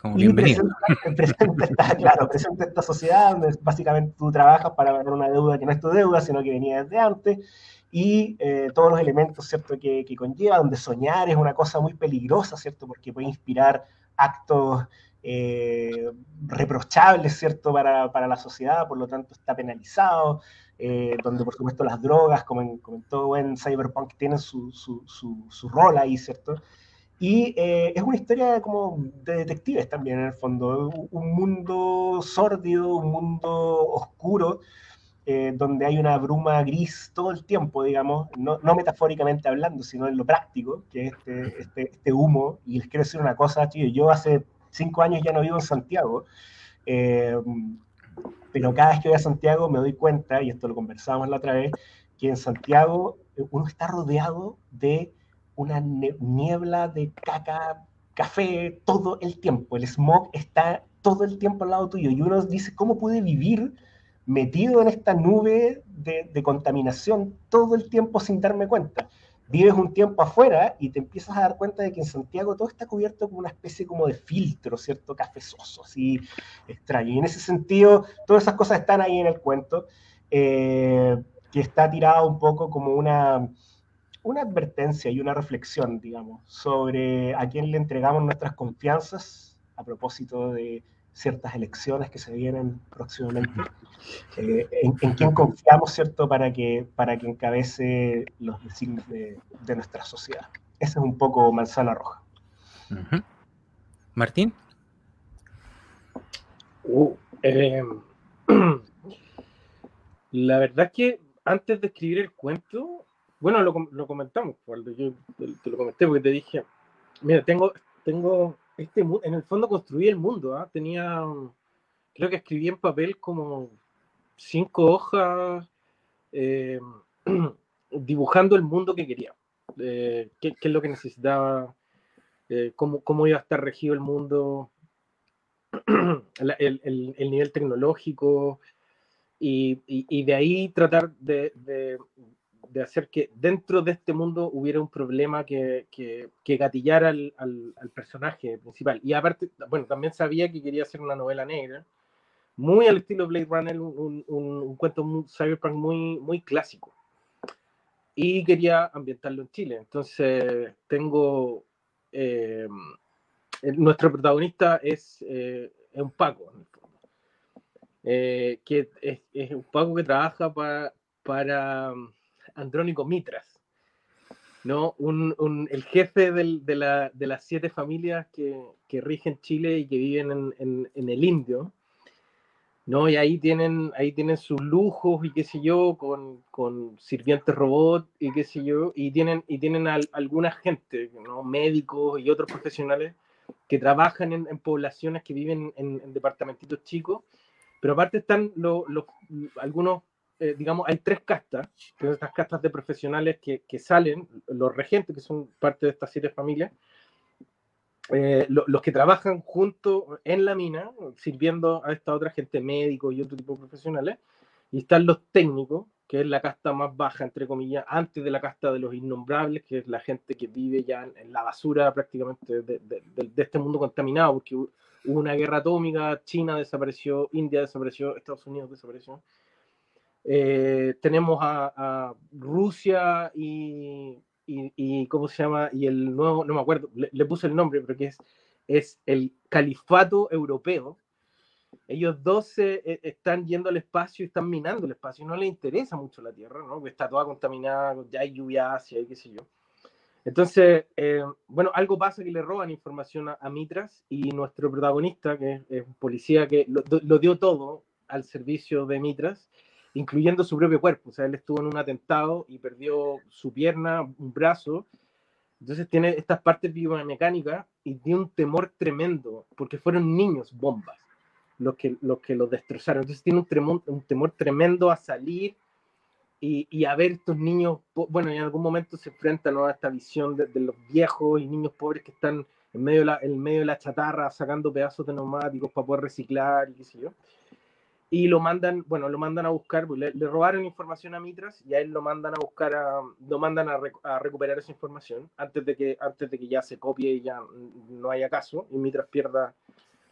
Como y presenta, presenta, esta, claro, presenta esta sociedad donde básicamente tú trabajas para ganar una deuda que no es tu deuda, sino que venía desde antes, y eh, todos los elementos, ¿cierto?, que, que, conlleva, donde soñar es una cosa muy peligrosa, ¿cierto?, porque puede inspirar actos eh, reprochables, ¿cierto?, para, para, la sociedad, por lo tanto está penalizado, eh, donde por supuesto las drogas, como en, en todo buen cyberpunk, tienen su, su, su, su rol ahí, ¿cierto?, y eh, es una historia como de detectives también, en el fondo. Un mundo sórdido, un mundo oscuro, eh, donde hay una bruma gris todo el tiempo, digamos, no, no, metafóricamente hablando, sino en lo práctico, que es este, este, este, humo. Y les quiero decir una cosa, tío, yo hace cinco años ya no vivo en Santiago, eh, pero cada vez que voy a Santiago me doy cuenta, y esto lo conversábamos la otra vez, que en Santiago uno está rodeado de una niebla de caca, café, todo el tiempo. El smog está todo el tiempo al lado tuyo y uno dice, ¿cómo puede vivir metido en esta nube de, de, contaminación todo el tiempo sin darme cuenta. vives un tiempo afuera y te empiezas a dar cuenta de que en Santiago todo está cubierto con una especie como de filtro, ¿cierto? Cafezoso, así extraño. Y en ese sentido, todas esas cosas están ahí en el cuento, eh, que está tirado un poco como una, una advertencia y una reflexión, digamos, sobre a quién le entregamos nuestras confianzas a propósito de ciertas elecciones que se vienen próximamente, eh, en, quién confiamos, ¿cierto?, para que, para que encabece los designios de, nuestra sociedad. Ese es un poco manzana roja. Martín. Uh, em, la verdad es que antes de escribir el cuento, bueno, lo, comentamos, cuando yo te, lo comenté porque te dije, mira, tengo, tengo este, en el fondo construí el mundo. ¿ah? Tenía, creo que escribí en papel como cinco hojas eh, dibujando el mundo que quería. Eh, qué, es lo que necesitaba, eh, cómo, cómo, iba a estar regido el mundo, el, el, nivel tecnológico, y, de ahí tratar de hacer que dentro de este mundo hubiera un problema que, que, que gatillara al, al, personaje principal. Y aparte, bueno, también sabía que quería hacer una novela negra, muy al estilo Blade Runner, un, un, un cuento muy, cyberpunk muy, muy clásico. Y quería ambientarlo en Chile. Entonces, tengo... Eh, nuestro protagonista es, eh, es un Paco. Eh, que es, es, un Paco que trabaja para, para Andrónico Mitras, ¿no? Un, el jefe de, las siete familias que, rigen Chile y que viven en, el Indio, ¿no? Y ahí tienen, ahí tienen sus lujos y qué sé yo, con, sirvientes robots y qué sé yo, y tienen, y tienen alguna gente, ¿no? Médicos y otros profesionales que trabajan en, poblaciones que viven en, departamentitos chicos, pero aparte están los, algunos eh, digamos, hay tres castas, que son estas castas de profesionales que, que, salen, los regentes, que son parte de estas siete familias, eh, los que trabajan junto en la mina, sirviendo a esta otra gente, médicos y otro tipo de profesionales, y están los técnicos, que es la casta más baja, entre comillas, antes de la casta de los innombrables, que es la gente que vive ya en, la basura prácticamente de, de, de, este mundo contaminado, porque hubo una guerra atómica, China desapareció, India desapareció, Estados Unidos desapareció. Eh, tenemos a, Rusia y, y, ¿cómo se llama? Y el nuevo, no me acuerdo, le, puse el nombre, pero que es, es el califato europeo. Ellos dos e, están yendo al espacio y están minando el espacio. No les interesa mucho la Tierra, ¿no? Porque está toda contaminada, ya hay lluvia hacia y qué sé yo. Entonces, eh, bueno, algo pasa que le roban información a, Mitras y nuestro protagonista, que es, un policía que lo, lo, dio todo al servicio de Mitras, incluyendo su propio cuerpo. O sea, él estuvo en un atentado y perdió su pierna, un brazo. Entonces tiene estas partes biomecánicas y tiene un temor tremendo, porque fueron niños bombas los que los, que los destrozaron. Entonces tiene un, temor, tremendo a salir y, y, a ver estos niños, bueno, en algún momento se enfrentan a esta visión de, los viejos y niños pobres que están en medio, de la, en medio de chatarra sacando pedazos de neumáticos para poder reciclar y qué sé yo y lo mandan, bueno, lo mandan a buscar, pues, le, robaron información a Mitras y a él lo mandan a buscar, a, lo mandan a, recuperar esa información antes de, que, antes de que ya se copie y ya no haya caso y Mitras pierda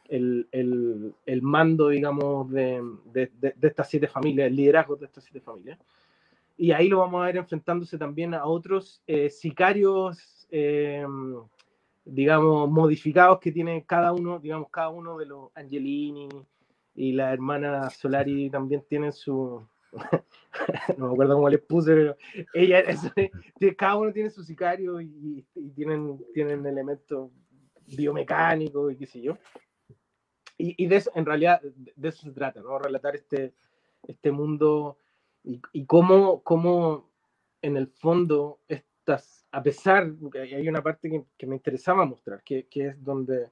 el, el, el mando, digamos, de, de, de, estas siete familias, el liderazgo de estas siete familias. Y ahí lo vamos a ver enfrentándose también a otros eh, sicarios, eh, digamos, modificados que tiene cada uno, digamos, cada uno de los Angelini, y la hermana Solari también tienen su, no me acuerdo cómo les puse, pero ella, cada uno tiene su sicario y, tienen, tienen elementos biomecánicos y qué sé yo. Y, y, de eso, en realidad, de eso se trata, ¿no? Relatar este, este mundo y, y cómo, cómo, en el fondo, estas, a pesar, hay una parte que, que me interesaba mostrar, que, que es donde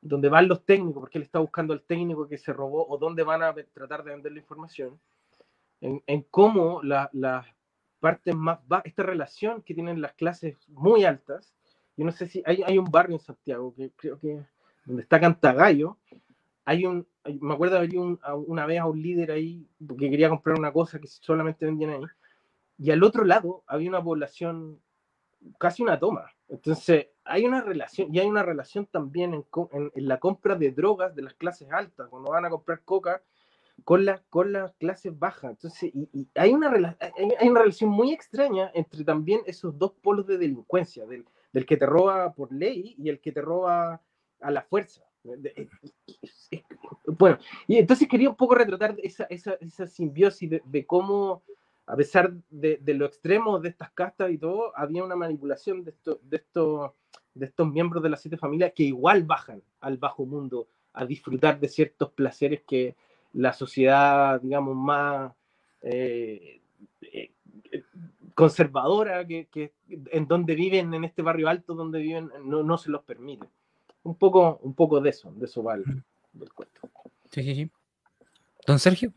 donde van los técnicos, porque él está buscando al técnico que se robó, o dónde van a tratar de vender la información, en, en cómo las la partes más esta relación que tienen las clases muy altas, yo no sé si hay, hay un barrio en Santiago que creo que donde está Cantagallo, hay un, me acuerdo de haber un, una vez a un líder ahí que quería comprar una cosa que solamente vendían ahí, y al otro lado había una población casi una toma. Entonces, hay una relación, y hay una relación también en, en, la compra de drogas de las clases altas, cuando van a comprar coca con, la, con las clases bajas. Entonces, y, hay, una hay, una relación muy extraña entre también esos dos polos de delincuencia, del, del que te roba por ley y el que te roba a la fuerza. Bueno, y entonces quería un poco retratar esa, esa, esa simbiosis de, cómo, a pesar de, de, lo extremo de estas castas y todo, había una manipulación de, esto, de, esto, de estos miembros de las siete familias que igual bajan al bajo mundo a disfrutar de ciertos placeres que la sociedad, digamos, más eh, eh, conservadora que, que, en donde viven, en este barrio alto donde viven, no, no se los permite un poco, un poco de eso, de eso va el, cuento. Sí, sí, sí. Don Sergio.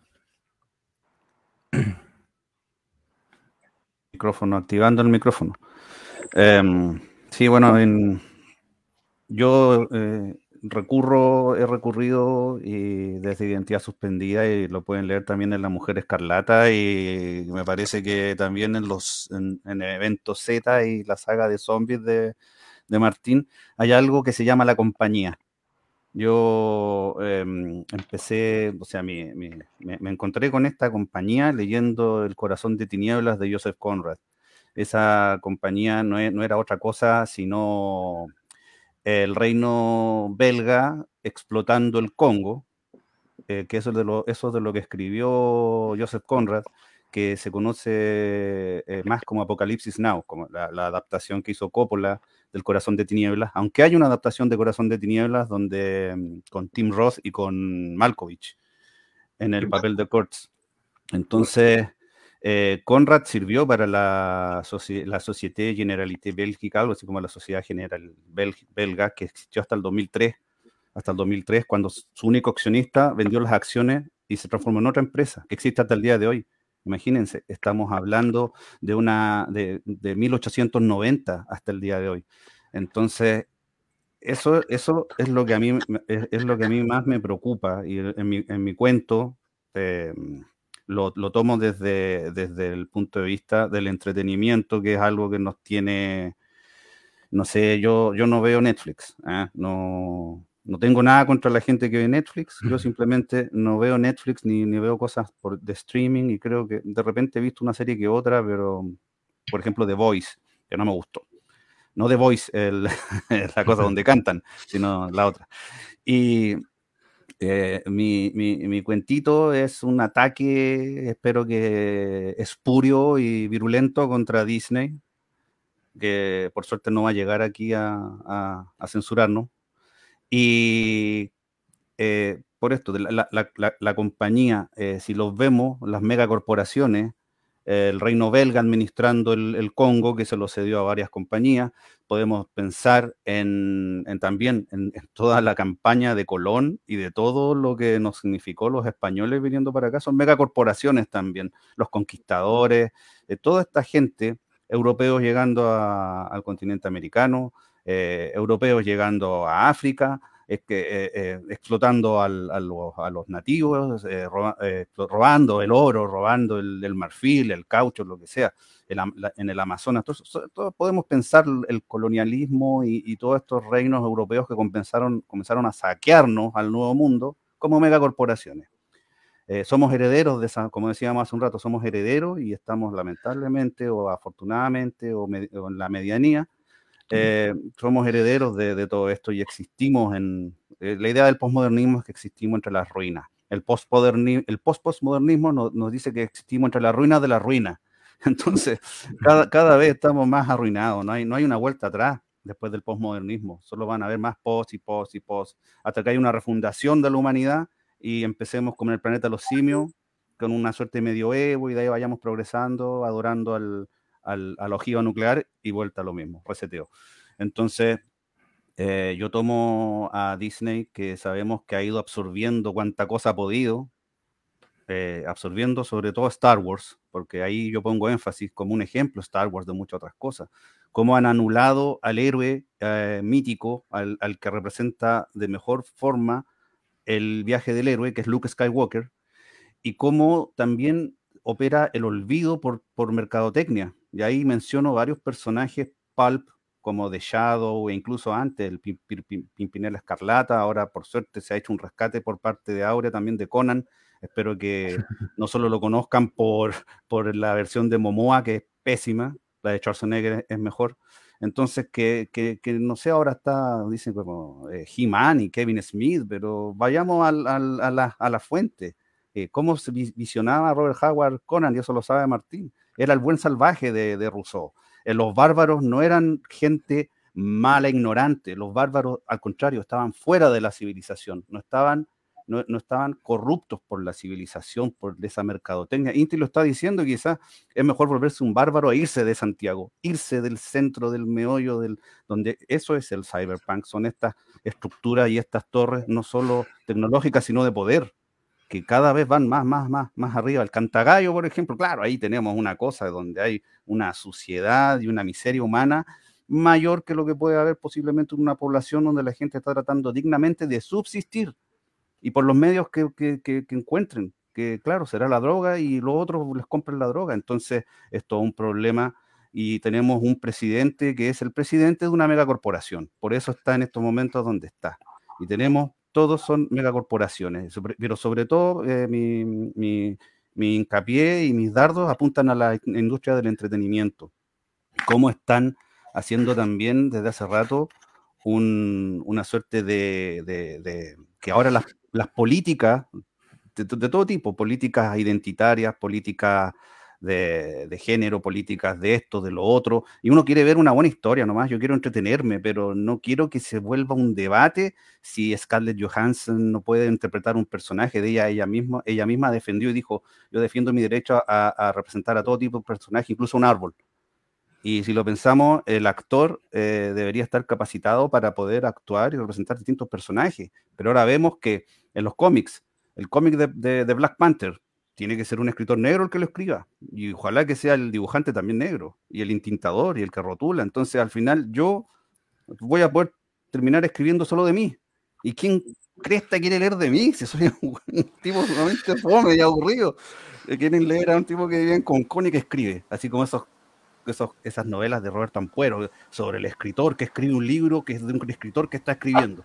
Micrófono, activando el micrófono. Em, sí, bueno, en, yo eh, recurro, he recurrido y desde Identidad Suspendida y lo pueden leer también en La Mujer Escarlata y me parece que también en los en, en eventos Z y la saga de zombies de, de Martín, hay algo que se llama la compañía. Yo em, empecé, o sea, me, encontré con esta compañía leyendo El corazón de tinieblas de Joseph Conrad. Esa compañía no, e, era otra cosa sino el reino belga explotando el Congo, eh, que eso es, de lo, eso de lo que escribió Joseph Conrad, que se conoce eh, más como Apocalipsis Now, como la, la, adaptación que hizo Coppola del Corazón de Tinieblas, aunque hay una adaptación de Corazón de Tinieblas donde mm, con Tim Roth y con Malkovich en el papel de Kurtz. Entonces, eh, Conrad sirvió para la, la Société Généralité Belgique, algo así como la Sociedad General Belga, que existió hasta el 2003, hasta el 2003, cuando su único accionista vendió las acciones y se transformó en otra empresa, que existe hasta el día de hoy. Imagínense, estamos hablando de una de, 1890 hasta el día de hoy. Entonces, eso, eso es lo que a mí es, lo que a mí más me preocupa y en mi, en mi cuento eh, lo, lo, tomo desde, desde el punto de vista del entretenimiento, que es algo que nos tiene, no sé, yo, yo no veo Netflix, ¿eh? no, no tengo nada contra la gente que ve Netflix, yo simplemente no veo Netflix ni, ni, veo cosas por, de streaming y creo que de repente he visto una serie que otra, pero por ejemplo The Voice, que no me gustó. No The Voice, el, la cosa donde cantan, sino la otra. Y eh, mi, cuentito es un ataque, espero que espurio y virulento contra Disney, que por suerte no va a llegar aquí a, censurarnos. Y eh, por esto, la, la, la, compañía, eh, si los vemos, las megacorporaciones, el reino belga administrando el, Congo, que se lo cedió a varias compañías, podemos pensar en, también en, toda la campaña de Colón y de todo lo que nos significó los españoles viniendo para acá, son megacorporaciones también, los conquistadores, eh, toda esta gente, europeos llegando al continente americano, eh, europeos llegando a África, eh, eh, explotando al, a, los, a, los, nativos, roba, robando el oro, robando el, el, marfil, el caucho, lo que sea, el, en el Amazonas. Todos, todos podemos pensar el colonialismo y, y, todos estos reinos europeos que comenzaron, comenzaron a saquearnos al nuevo mundo como megacorporaciones. Eh, somos herederos de esa, como decíamos hace un rato, somos herederos y estamos lamentablemente o afortunadamente o, me, o en la medianía eh, somos herederos de, de, todo esto y existimos en... Eh, la idea del postmodernismo es que existimos entre las ruinas. El postmodernismo el post -postmodernismo nos, dice que existimos entre las ruinas de la ruina. Entonces, cada, cada vez estamos más arruinados, no hay, no hay una vuelta atrás después del postmodernismo. Solo van a haber más post y post y post, hasta que hay una refundación de la humanidad y empecemos como en el planeta los simios, con una suerte de medioevo y de ahí vayamos progresando, adorando al, al, al ojiva nuclear y vuelta a lo mismo, reseteo. Entonces, eh, yo tomo a Disney, que sabemos que ha ido absorbiendo cuanta cosa ha podido, eh, absorbiendo sobre todo Star Wars, porque ahí yo pongo énfasis como un ejemplo Star Wars de muchas otras cosas, cómo han anulado al héroe eh, mítico, al, al, que representa de mejor forma el viaje del héroe, que es Luke Skywalker, y cómo también opera el olvido por, por mercadotecnia. Y ahí menciono varios personajes pulp como The Shadow e incluso antes el Pimpinela Escarlata. Ahora, por suerte, se ha hecho un rescate por parte de Aurea, también de Conan. Espero que no solo lo conozcan por, por la versión de Momoa, que es pésima, la de Schwarzenegger es mejor. Entonces, que, que, que no sé, ahora está, dicen como eh, He-Man y Kevin Smith, pero vayamos al, al, a, la, a, la, fuente. Eh, ¿Cómo se visionaba Robert Howard Conan? Y eso lo sabe Martín. Era el buen salvaje de, de Rousseau. Eh, los bárbaros no eran gente mala, ignorante. Los bárbaros, al contrario, estaban fuera de la civilización, no estaban, no, no estaban corruptos por la civilización, por esa mercadotecnia. Inti lo está diciendo, quizás es mejor volverse un bárbaro e irse de Santiago, irse del centro, del meollo, del, donde eso es el cyberpunk, son estas estructuras y estas torres, no solo tecnológicas, sino de poder que cada vez van más, más, más, más arriba. El Cantagallo, por ejemplo, claro, ahí tenemos una cosa donde hay una suciedad y una miseria humana mayor que lo que puede haber posiblemente en una población donde la gente está tratando dignamente de subsistir y por los medios que, que, encuentren, que claro, será la droga y los otros les compren la droga. Entonces, es todo un problema y tenemos un presidente que es el presidente de una megacorporación. Por eso está en estos momentos donde está. Y tenemos todos son megacorporaciones, pero sobre todo eh, mi, mi, mi, hincapié y mis dardos apuntan a la industria del entretenimiento. Cómo están haciendo también desde hace rato un, una suerte de, que ahora las, las políticas de, de, todo tipo, políticas identitarias, políticas de, género, políticas de esto, de lo otro, y uno quiere ver una buena historia nomás, yo quiero entretenerme, pero no quiero que se vuelva un debate si Scarlett Johansson no puede interpretar un personaje de ella, ella misma, ella misma defendió y dijo, yo defiendo mi derecho a, representar a todo tipo de personaje, incluso un árbol. Y si lo pensamos, el actor eh, debería estar capacitado para poder actuar y representar distintos personajes. Pero ahora vemos que en los cómics, el cómic de, de Black Panther, tiene que ser un escritor negro el que lo escriba. Y ojalá que sea el dibujante también negro, y el intintador, y el que rotula. Entonces, al final, yo voy a poder terminar escribiendo solo de mí. ¿Y quién cresta quiere leer de mí? Si soy un, tipo sumamente fome y aburrido. Quieren leer a un tipo que vive en Concón y que escribe, así como esos, esos, esas novelas de Roberto Ampuero sobre el escritor que escribe un libro que es de un escritor que está escribiendo.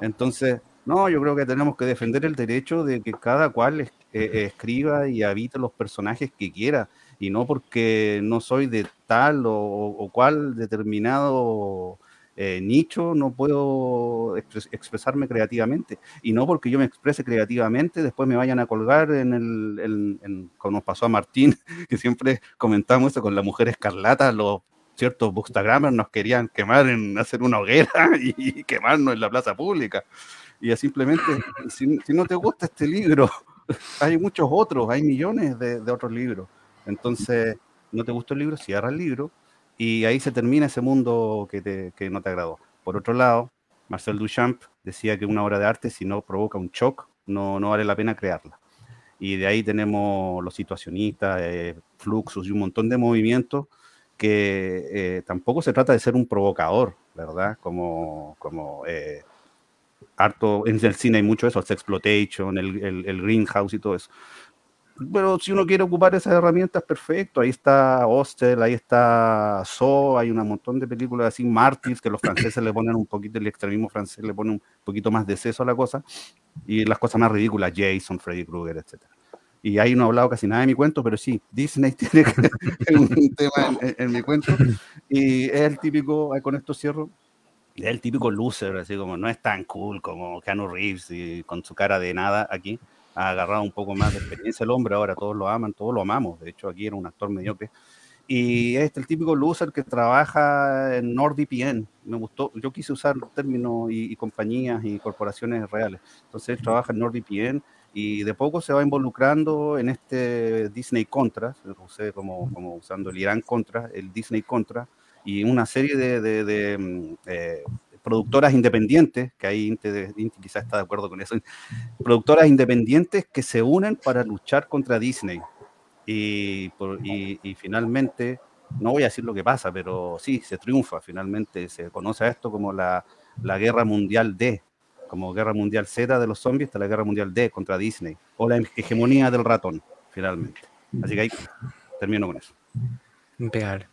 Entonces, no, yo creo que tenemos que defender el derecho de que cada cual eh, escriba y habite los personajes que quiera, y no porque no soy de tal o, o cual determinado eh, nicho no puedo expres expresarme creativamente. Y no porque yo me exprese creativamente, después me vayan a colgar en el, en, en, como nos pasó a Martín, que siempre comentamos eso con la mujer escarlata, los ciertos bookstagrammers nos querían quemar en hacer una hoguera y, y quemarnos en la plaza pública y simplemente, si, si, no te gusta este libro, hay muchos otros, hay millones de, de, otros libros. Entonces, no te gustó el libro, cierra el libro y ahí se termina ese mundo que, te, que no te agradó. Por otro lado, Marcel Duchamp decía que una obra de arte, si no provoca un shock, no, no vale la pena crearla. Y de ahí tenemos los situacionistas, eh, Fluxus y un montón de movimientos que eh, tampoco se trata de ser un provocador, ¿verdad? Como, como eh, harto, en el cine hay mucho eso, el Sexploitation, el, el, el, Greenhouse y todo eso. Pero si uno quiere ocupar esas herramientas, perfecto. Ahí está Hostel, ahí está So, hay un montón de películas así, Martyrs, que los franceses le ponen un poquito, el extremismo francés le pone un poquito más de seso a la cosa, y las cosas más ridículas, Jason, Freddy Krueger, etc. Y ahí no he hablado casi nada de mi cuento, pero sí, Disney tiene un tema en, en mi cuento, y es el típico, con esto cierro, es el típico loser, así como no es tan cool como Keanu Reeves y con su cara de nada aquí. Ha agarrado un poco más de experiencia el hombre, ahora todos lo aman, todos lo amamos. De hecho, aquí era un actor mediocre. Y es el típico loser que trabaja en NordVPN. Me gustó, yo quise usar términos y, y compañías y corporaciones reales. Entonces él trabaja en NordVPN y de poco se va involucrando en este Disney Contra, como, como usando el Irán Contra, el Disney Contra, y una serie de, de, de eh, productoras independientes, que ahí Inti, Inti quizás está de acuerdo con eso, productoras independientes que se unen para luchar contra Disney. Y, por, y, y, finalmente, no voy a decir lo que pasa, pero sí, se triunfa, finalmente se conoce a esto como la, la Guerra Mundial D, como Guerra Mundial Z de los zombies, hasta la Guerra Mundial D contra Disney, o la hegemonía del ratón, finalmente. Así que ahí termino con eso. Impecable.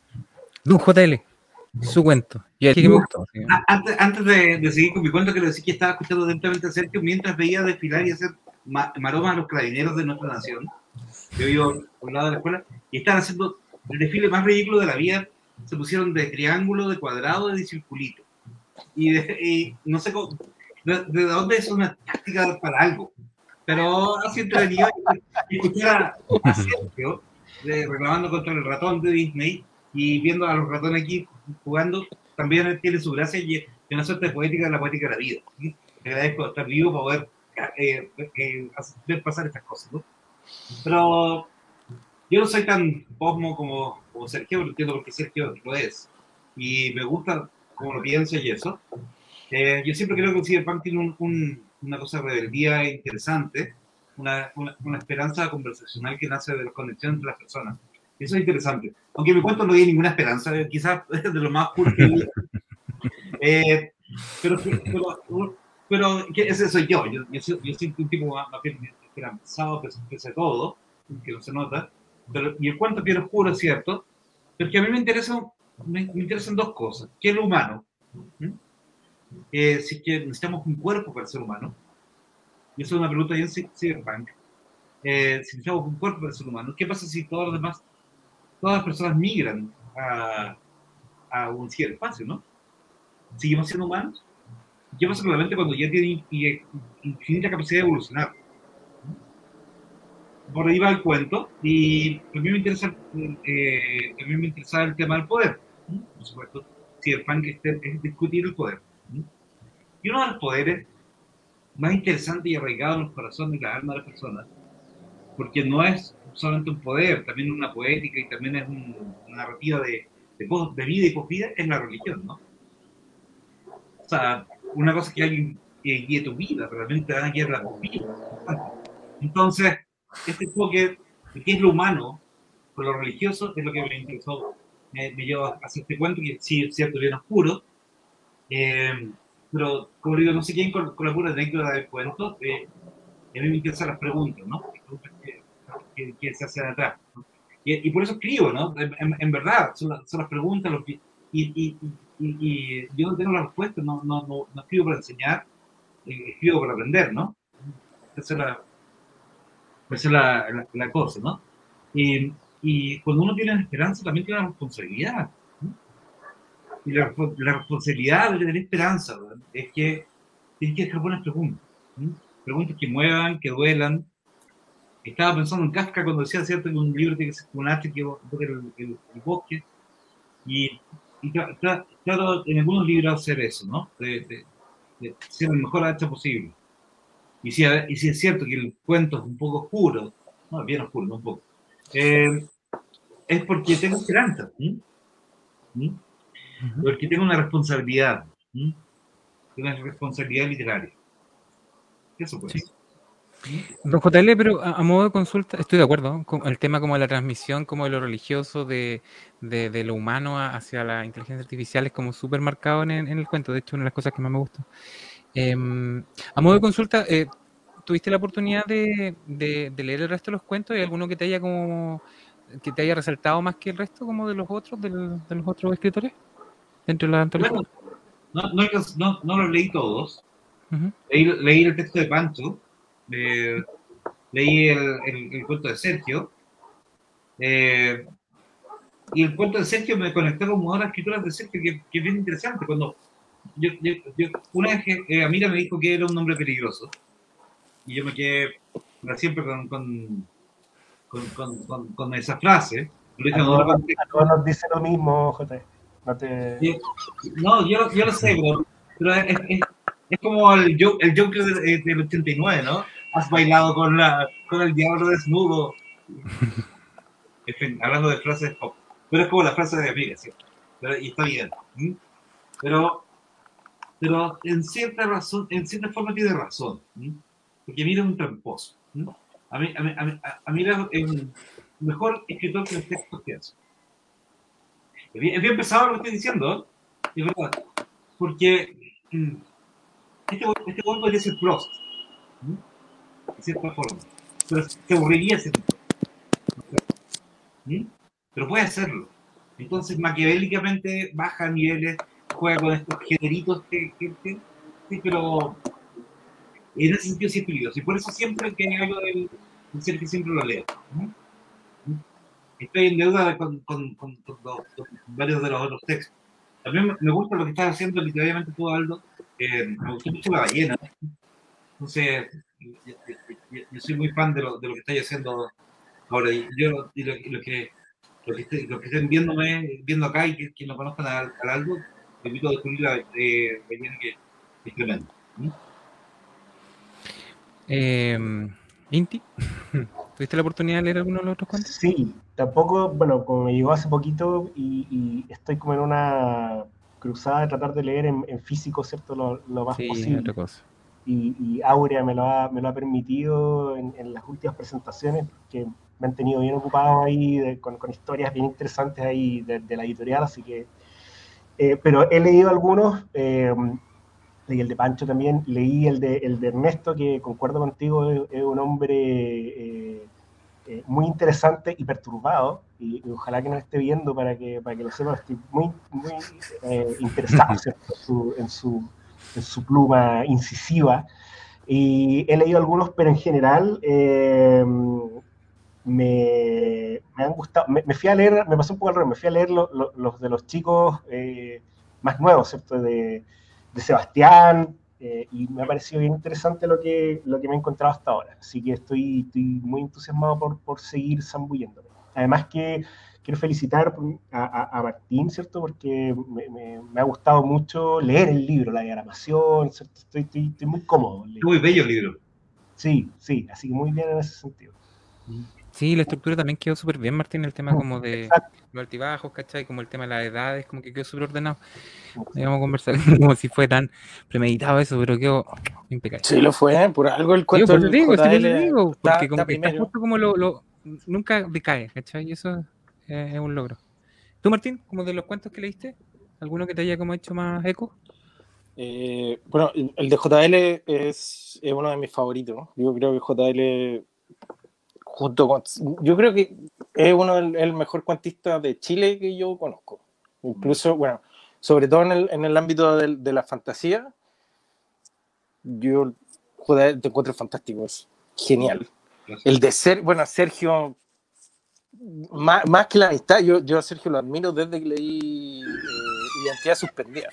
Don JL. Su cuento. Y aquí me gustó. Antes, antes de, seguir con mi cuento, quiero decir que estaba escuchando atentamente a Sergio mientras veía desfilar y hacer maromas a los carabineros de nuestra nación. Yo vivo por lado de la escuela y estaban haciendo el desfile más ridículo de la vida. Se pusieron de triángulo, de cuadrado, de circulito. Y, no sé de, dónde es una táctica para algo. Pero así entretenido escuchar a, Sergio reclamando contra el ratón de Disney y viendo a los ratones aquí jugando, también tiene su gracia y una suerte de poética de la poética de la vida. ¿sí? agradezco estar vivo para poder eh, eh, pasar estas cosas. ¿no? Pero yo no soy tan posmo como, como Sergio, pero entiendo por qué Sergio lo es. Y me gusta como lo piensa y eso. Eh, yo siempre creo que el Cyberpunk tiene un, una cosa de rebeldía interesante, una, una, esperanza conversacional que nace de la conexión entre las personas. Eso es interesante. Aunque mi cuento no hay ninguna esperanza, quizás es de lo más puro eh, pero, pero, pero ese soy yo. Yo, yo, soy un tipo más, más bien esperanzado, pese a todo, que no se nota. Pero, y el cuento bien oscuro es cierto, porque a mí me, interesa, me, interesan dos cosas. ¿Qué es lo humano? Eh, si que necesitamos un cuerpo para ser humano. Y eso es una pregunta bien Cyberpunk. Eh, si necesitamos un cuerpo para ser humano, ¿qué pasa si todos los demás todas las personas migran a, a un ciberespacio, ¿no? ¿Seguimos siendo humanos? ¿Qué pasa realmente cuando ya tiene infinita capacidad de evolucionar? Por ahí va el cuento y mí me interesa, eh, mí me interesa el tema del poder. Por supuesto, Cyberpunk es, discutir el poder. Y uno de los poderes más interesantes y arraigados en los corazones y las almas de las personas, porque no es solamente un poder, también una poética y también es una narrativa de, de, vida y posvida, es la religión, ¿no? O sea, una cosa que alguien que guíe tu vida, realmente van a guiar la posvida. Entonces, este enfoque de qué es lo humano con lo religioso es lo que me interesó, me, me llevó a hacer este cuento, que sí es cierto, bien oscuro, eh, pero como digo, no sé quién con, con la pura del cuento, eh, a mí me interesan las preguntas, ¿no? Que, se hace atrás. Y, por eso escribo, ¿no? En, verdad, son, las preguntas, y, y, yo no tengo la respuesta, no, no, no, escribo para enseñar, eh, escribo para aprender, ¿no? Esa es la, esa es la, la, cosa, ¿no? Y, y, cuando uno tiene esperanza, también tiene una responsabilidad. Y la, la, responsabilidad de tener esperanza es que tienes que dejar buenas preguntas. Preguntas que muevan, que duelan, estaba pensando en Kafka cuando decía, ¿cierto?, que un libro tiene que ser un hacha que el, el, el, bosque. Y, y claro, en algunos libros hacer eso, ¿no? De, ser el mejor hacha posible. Y si, y si es cierto que el cuento es un poco oscuro, no, bien oscuro, no un poco, eh, es porque tengo esperanza. Porque tengo una responsabilidad. Una responsabilidad literaria. Eso pues. Don JL, pero a, modo de consulta, estoy de acuerdo con el tema como de la transmisión, como de lo religioso, de, de, lo humano hacia la inteligencia artificial es como súper marcado en, el cuento, de hecho una de las cosas que más me gusta. Em, a modo de consulta, eh, ¿tuviste la oportunidad de, de, leer el resto de los cuentos y alguno que te haya como que te haya resaltado más que el resto como de los otros, de los otros escritores? Dentro de la antología. no, no, no, no, los leí todos. leí el texto de Pancho eh, leí el, el, cuento de Sergio. Eh, y el cuento de Sergio me conectó con una escrituras de Sergio que, que, es bien interesante. Cuando yo, yo, una vez que eh, Amira me dijo que era un hombre peligroso, y yo me quedé para siempre con, con, con, con, esa frase. a, todos, nos dice lo mismo. No, te... no yo, yo, lo sé, pero, es, es, es, como el, el Joker del, del 89, ¿no? Has bailado con, la, con el diablo desnudo. En fin, hablando de frases pop. Pero es como la frase de amiga, ¿cierto? y está bien. Pero, pero en cierta razón, en cierta forma tiene razón. Porque mira un tramposo. A mí, a mí, a mí, es un mejor escritor que los textos que hace. Es bien, bien pesado lo que estoy diciendo, ¿eh? es verdad. Porque mm, este, este podría ser Prost de cierta forma. Pero se aburriría ese ¿Mm? Pero puede hacerlo. Entonces, maquiavélicamente baja niveles, juega con estos generitos que, sí, pero en ese sentido sí es peligroso. Y por eso siempre que hay algo del, que siempre lo leo. Estoy en deuda con, con, con, varios de los otros textos. También me gusta lo que estás haciendo literariamente tú, Aldo. Eh, me gustó mucho la ballena. Entonces, yo, soy muy fan de lo, de lo que estáis haciendo ahora. Y yo, y lo, que los que, que estén viéndome, viendo acá y que, no conozcan al, Aldo, te invito a descubrir la eh, que, es tremendo. Eh, Inti, ¿tuviste la oportunidad de leer alguno de los otros cuentos? Sí, tampoco, bueno, como me llegó hace poquito y, estoy como en una cruzada de tratar de leer en, físico, ¿cierto? Lo, lo más sí, posible. Otra cosa. Y, y, Aurea me lo ha, me lo ha permitido en, en, las últimas presentaciones, que me han tenido bien ocupado ahí con, con, historias bien interesantes ahí de, la editorial, así que... Eh, pero he leído algunos, eh, leí el de Pancho también, leí el de, el de Ernesto, que concuerdo contigo, es, un hombre eh, eh, muy interesante y perturbado, y, ojalá que nos esté viendo para que, para que lo sepa, estoy muy, muy interesado en, su, en, su, pluma incisiva. Y he leído algunos, pero en general me, me, han gustado. Me, fui a leer, me pasó un poco al revés, me fui a leer los de los chicos más nuevos, ¿cierto? De, de Sebastián, eh, y me ha parecido bien interesante lo que, lo que me he encontrado hasta ahora. Así que estoy, estoy muy entusiasmado por, por seguir zambulléndome. Además que quiero felicitar a, Martín, ¿cierto? Porque me, me, ha gustado mucho leer el libro, la diagramación, Estoy, estoy, estoy, muy cómodo. Muy bello el libro. Sí, sí, así que muy bien en ese sentido. Sí, la estructura también quedó súper bien, Martín, el tema como de los altibajos, ¿cachai? Como el tema de las edades, como que quedó súper ordenado. Vamos a conversar como si fue tan premeditado eso, pero quedó impecable. Sí, lo fue, por algo el cuento del digo, JL digo, porque como que está justo como lo, lo, nunca decae, ¿cachai? Y eso es, un logro. ¿Tú, Martín, como de los cuentos que leíste, alguno que te haya como hecho más eco? Eh, bueno, el de JL es, es uno de mis favoritos. Yo creo que JL junto con, yo creo que es uno del el mejor cuantista de Chile que yo conozco. Incluso, bueno, sobre todo en el, en el ámbito de, de, la fantasía, yo joder, te encuentro fantástico, es genial. El de ser, bueno, Sergio, más, más, que la amistad, yo, yo a Sergio lo admiro desde que leí eh, Identidad Suspendida.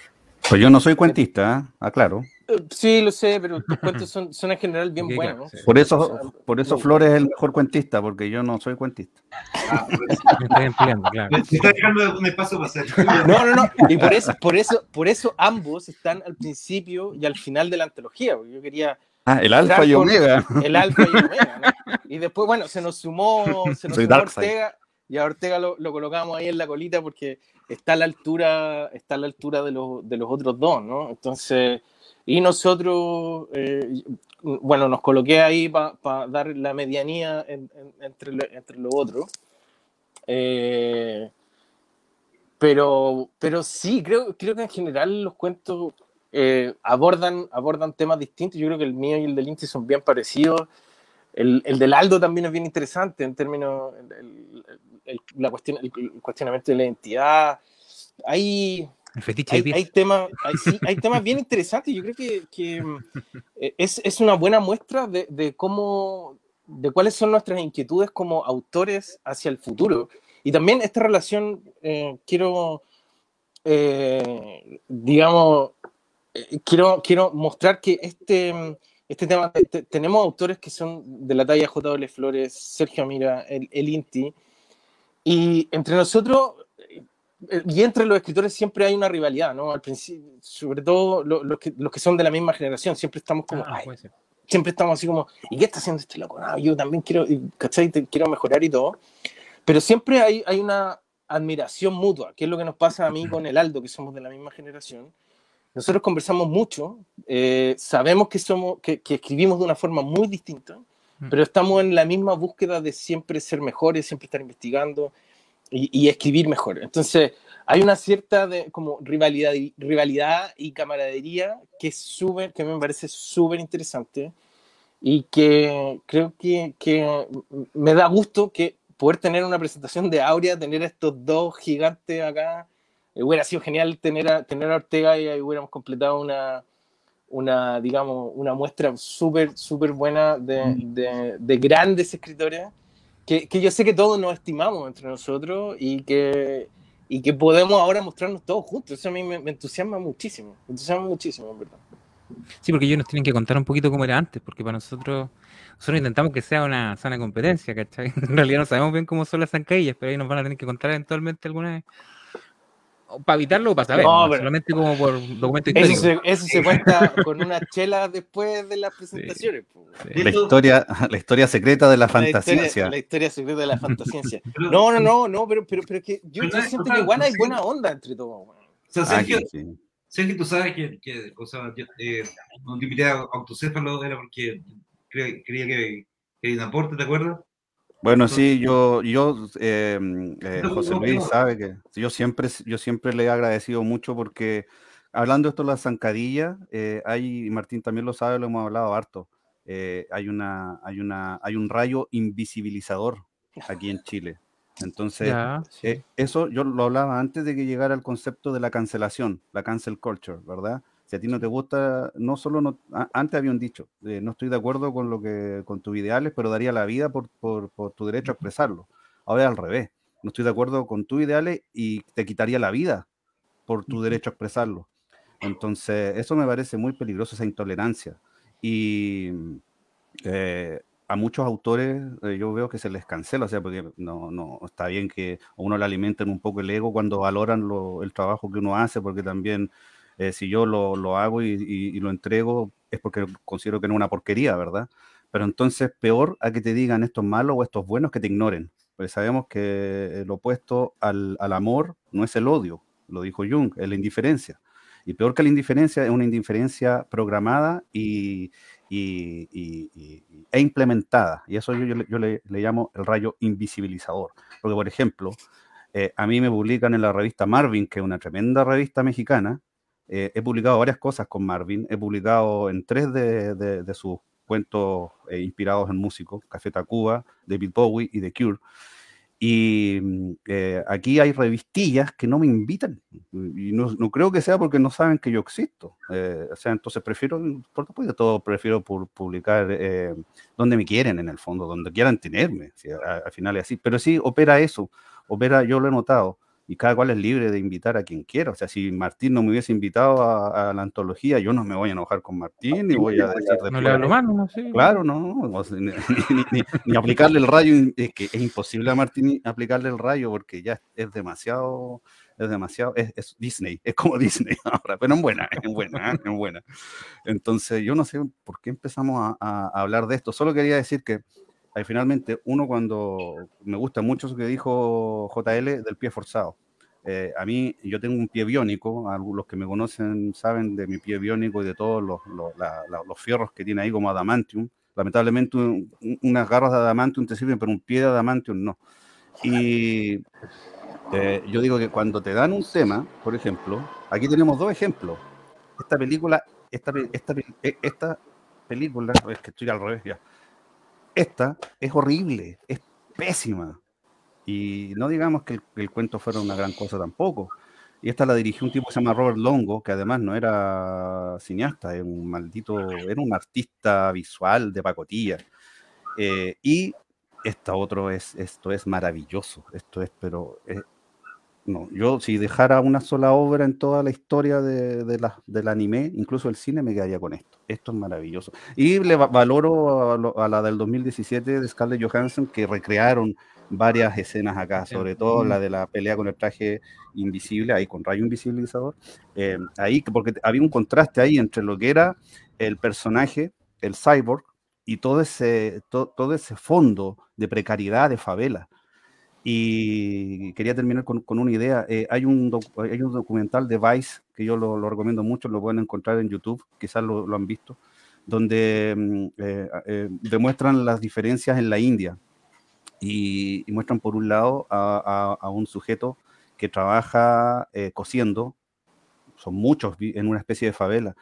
Pues yo no soy cuentista, ¿eh? aclaro. Sí, lo sé, pero tus cuentos son, son en general bien buenos. Por eso, por eso Flores es el mejor cuentista, porque yo no soy cuentista. Ah, me estoy empleando, claro. Me está dejando un espacio para hacer. No, no, no. Y por eso, por eso, por eso ambos están al principio y al final de la antología. Porque yo quería. Ah, el alfa y omega. El alfa y omega, ¿no? Y después, bueno, se nos sumó, se nos sumó Ortega, y a Ortega lo, lo, colocamos ahí en la colita porque está a la altura, está a la altura de, los, de los otros dos, ¿no? Entonces, y nosotros, eh, bueno, nos coloqué ahí para dar la medianía entre, entre los otros. Eh, pero, pero sí, creo, creo que en general los cuentos eh, abordan, abordan temas distintos. Yo creo que el mío y el del Inti son bien parecidos. El, el, del Aldo también es bien interesante en términos, el, el, la cuestión, el, cuestionamiento de la identidad. Hay, hay, hay, temas, hay, hay, temas bien interesantes. Yo creo que, que eh, es, es, una buena muestra de, de, cómo, de cuáles son nuestras inquietudes como autores hacia el futuro. Y también esta relación, eh, quiero, eh, digamos, quiero, quiero mostrar que este, este tema, tenemos autores que son de la talla J.W. Flores, Sergio Mira, el, el Inti, y entre nosotros y entre los escritores siempre hay una rivalidad, ¿no? Al principio, sobre todo los, que, los que son de la misma generación, siempre estamos como, ah, siempre estamos así como, ¿y qué está haciendo este loco? No, yo también quiero, ¿cachai? quiero mejorar y todo. Pero siempre hay, hay una admiración mutua, que es lo que nos pasa a mí con el Aldo, que somos de la misma generación. Nosotros conversamos mucho, eh, sabemos que, somos, que, que, escribimos de una forma muy distinta, mm. pero estamos en la misma búsqueda de siempre ser mejores, siempre estar investigando, y, escribir mejor. Entonces, hay una cierta de, como rivalidad, rivalidad y camaradería que, sube, que me parece súper interesante y que creo que, que, me da gusto que poder tener una presentación de Aurea, tener estos dos gigantes acá, eh, hubiera sido genial tener a, tener a Ortega y ahí hubiéramos completado una, una digamos, una muestra súper, súper buena de, mm. de, de, grandes escritores que, que, yo sé que todos nos estimamos entre nosotros y que, y que podemos ahora mostrarnos todos juntos. Eso a mí me, me entusiasma muchísimo, me entusiasma muchísimo, en verdad. Sí, porque ellos nos tienen que contar un poquito cómo era antes, porque para nosotros, nosotros intentamos que sea una sana competencia, ¿cachai? En realidad no sabemos bien cómo son las zancadillas, pero ahí nos van a tener que contar eventualmente alguna vez para evitarlo o para saber, no, solamente como por documento histórico. Eso se, eso se cuenta con una chela después de las presentaciones. La, historia, la historia secreta de la, fantasía. La historia secreta de la fantasía. No, no, no, no, pero, pero, pero que yo, yo siento que igual hay buena onda entre todos. O sea, Sergio, ah, sí. Sergio, tú sabes que, que o sea, yo, eh, no te invité a autocéfalo era porque creía, creía que quería un aporte, ¿te acuerdas? Bueno, sí, yo, yo eh, eh, José Luis sabe que yo siempre, yo siempre le he agradecido mucho porque hablando de esto de la zancadilla, eh, hay, Martín también lo sabe, lo hemos hablado harto, hay, una, hay, una, hay un rayo invisibilizador aquí en Chile. Entonces, eso yo lo hablaba antes de que llegara el concepto de la cancelación, la cancel culture, ¿verdad? Si a ti no te gusta, no solo no, antes había un dicho, eh, no estoy de acuerdo con lo que, con tus ideales, pero daría la vida por, por, por, tu derecho a expresarlo. Ahora es al revés, no estoy de acuerdo con tus ideales y te quitaría la vida por tu derecho a expresarlo. Entonces, eso me parece muy peligroso, esa intolerancia. Y eh, a muchos autores eh, yo veo que se les cancela, o sea, porque no, no está bien que uno le alimenten un poco el ego cuando valoran lo, el trabajo que uno hace, porque también eh, si yo lo, lo hago y, lo entrego es porque considero que no es una porquería, ¿verdad? Pero entonces peor a que te digan esto es malo o esto es bueno que te ignoren. Pues sabemos que el opuesto al, al amor no es el odio, lo dijo Jung, es la indiferencia. Y peor que la indiferencia es una indiferencia programada y, y, y, e implementada. Y eso yo, yo, yo le, le, llamo el rayo invisibilizador. Porque, por ejemplo, eh, a mí me publican en la revista Marvin, que es una tremenda revista mexicana, eh, he publicado varias cosas con Marvin, he publicado en tres de, de, sus cuentos eh, inspirados en músicos, Café Tacuba, David Bowie y The Cure. Y mm, eh, aquí hay revistillas que no me invitan. Y no, no, creo que sea porque no saben que yo existo. o sea, entonces prefiero, por de todo, prefiero publicar donde me quieren, en el fondo, donde quieran tenerme. al final es así. Pero sí, opera eso. Opera, yo lo he notado y cada cual es libre de invitar a quien quiera. O sea, si Martín no me hubiese invitado a, la antología, yo no me voy a enojar con Martín, ni voy a decir No le hablo mal, no sé. Claro, no, ni, aplicarle el rayo, es que es imposible a Martín aplicarle el rayo porque ya es demasiado, es demasiado, es, Disney, es como Disney ahora, pero en buena, en buena, en buena. Entonces, yo no sé por qué empezamos a hablar de esto, solo quería decir que ahí finalmente uno cuando me gusta mucho eso que dijo JL del pie forzado. Eh, a mí, yo tengo un pie biónico, los que me conocen saben de mi pie biónico y de todos los, los, fierros que tiene ahí como adamantium. Lamentablemente unas garras de adamantium te sirven, pero un pie de adamantium no. Y eh, yo digo que cuando te dan un tema, por ejemplo, aquí tenemos dos ejemplos. Esta película, esta, esta, esta película, es que estoy al revés ya esta es horrible, es pésima. Y no digamos que el, cuento fuera una gran cosa tampoco. Y esta la dirigió un tipo que se llama Robert Longo, que además no era cineasta, era un maldito, era un artista visual de pacotilla. Eh, y esta otro es, esto es maravilloso, esto es, pero no, yo si dejara una sola obra en toda la historia de, la, del anime, incluso el cine, me quedaría con esto. Esto es maravilloso. Y le valoro a, la del 2017 de Scarlett Johansson que recrearon varias escenas acá, sobre todo la de la pelea con el traje invisible, ahí con rayo invisibilizador. Eh, ahí, porque había un contraste ahí entre lo que era el personaje, el cyborg, y todo ese, todo ese fondo de precariedad, de favela. Y quería terminar con, con una idea. Eh, hay, un hay un documental de Vice que yo lo, recomiendo mucho, lo pueden encontrar en YouTube, quizás lo, han visto, donde mm, eh, eh, demuestran las diferencias en la India y, muestran por un lado a, a, un sujeto que trabaja eh, cosiendo, son muchos en una especie de favela,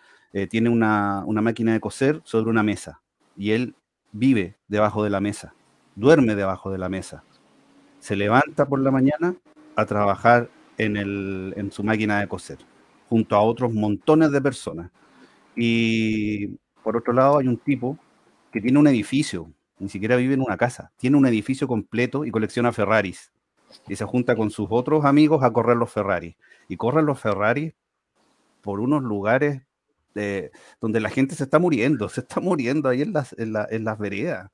tiene una, una máquina de coser sobre una mesa y él vive debajo de la mesa, duerme debajo de la mesa se levanta por la mañana a trabajar en, el, en su máquina de coser, junto a otros montones de personas. Y por otro lado hay un tipo que tiene un edificio, ni siquiera vive en una casa, tiene un edificio completo y colecciona Ferraris. Y se junta con sus otros amigos a correr los Ferraris. Y corren los Ferraris por unos lugares donde la gente se está muriendo, se está muriendo ahí en las, en, las veredas.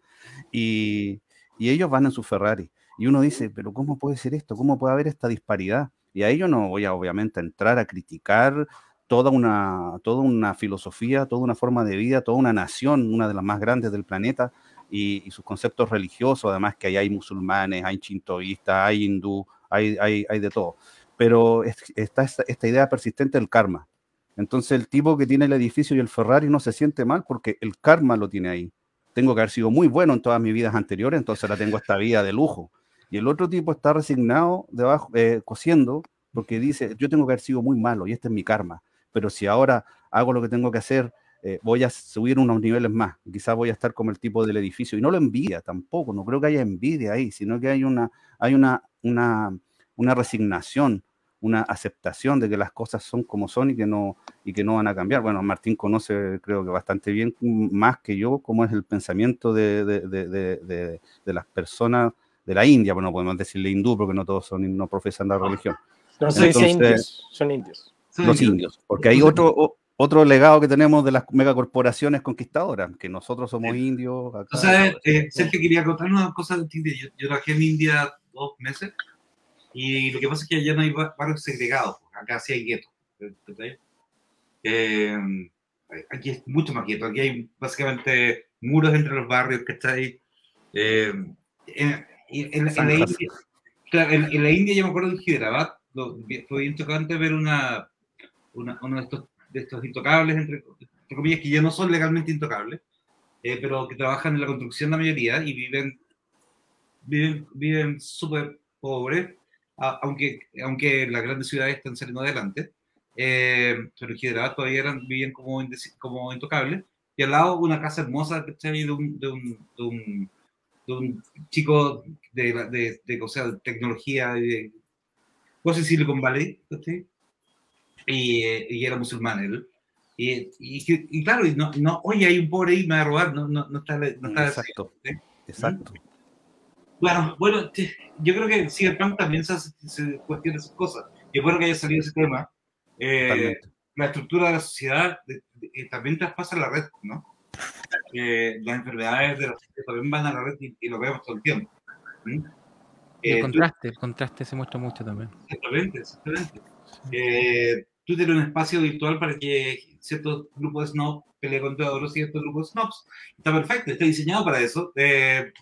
Y, y, ellos van en su Ferrari. Y uno dice, pero ¿cómo puede ser esto? ¿Cómo puede haber esta disparidad? Y ahí yo no voy a obviamente entrar a criticar toda una, toda una filosofía, toda una forma de vida, toda una nación, una de las más grandes del planeta, y, sus conceptos religiosos, además que ahí hay musulmanes, hay chintoístas, hay hindú, hay, hay, hay de todo. Pero está esta, esta idea persistente del karma, entonces el tipo que tiene el edificio y el Ferrari no se siente mal porque el karma lo tiene ahí. Tengo que haber sido muy bueno en todas mis vidas anteriores, entonces ahora tengo esta vida de lujo. Y el otro tipo está resignado debajo, eh, cosiendo, porque dice, yo tengo que haber sido muy malo y este es mi karma. Pero si ahora hago lo que tengo que hacer, eh, voy a subir unos niveles más. Quizás voy a estar como el tipo del edificio. Y no lo envidia tampoco, no creo que haya envidia ahí, sino que hay una, hay una, una, una resignación, una aceptación de que las cosas son como son y que no, y que no van a cambiar. Bueno, Martín conoce, creo que bastante bien, más que yo, cómo es el pensamiento de, de, de, las personas de la India, bueno, podemos decirle hindú porque no todos son, no profesan la religión. No, son indios, son indios. Los indios, porque hay otro, otro legado que tenemos de las megacorporaciones conquistadoras, que nosotros somos indios. o sea, eh, Sergio, quería contar una cosa de India. Yo, yo trabajé en India dos meses y lo que pasa es que allá no hay barrios segregados, acá sí hay guetos. Eh, aquí es mucho más gueto, aquí hay básicamente muros entre los barrios, que está ahí. Eh, en, la India, en, la India yo me acuerdo de Hyderabad, fue bien chocante ver una, una, uno de estos, de estos intocables, entre, comillas, que ya no son legalmente intocables, eh, pero que trabajan en la construcción la mayoría y viven viven viven súper pobres aunque, aunque las grandes ciudades están saliendo adelante, eh, pero en general todavía eran, vivían como, como intocables. Y al lado una casa hermosa de un, de un, de un, de un chico de, de, de, o sea, de tecnología, de, pues Silicon Valley, y, y, era musulmán él. Y, y, claro, no, no, oye, hay un pobre ahí, me va a robar, no, no, no está. No está exacto, exacto. Bueno, bueno, yo creo que Cyberpunk también se, se cuestiona esas cosas. Y es bueno que haya salido ese tema. Eh, la estructura de la sociedad eh, también traspasa la red, ¿no? Las enfermedades de sociedad también van a la red y, lo vemos todo el tiempo. el contraste, el contraste se muestra mucho también. Exactamente, exactamente. tú tienes un espacio virtual para que ciertos grupos de snobs peleen contra otros ciertos grupos de snobs. Está perfecto, está diseñado para eso. Eh,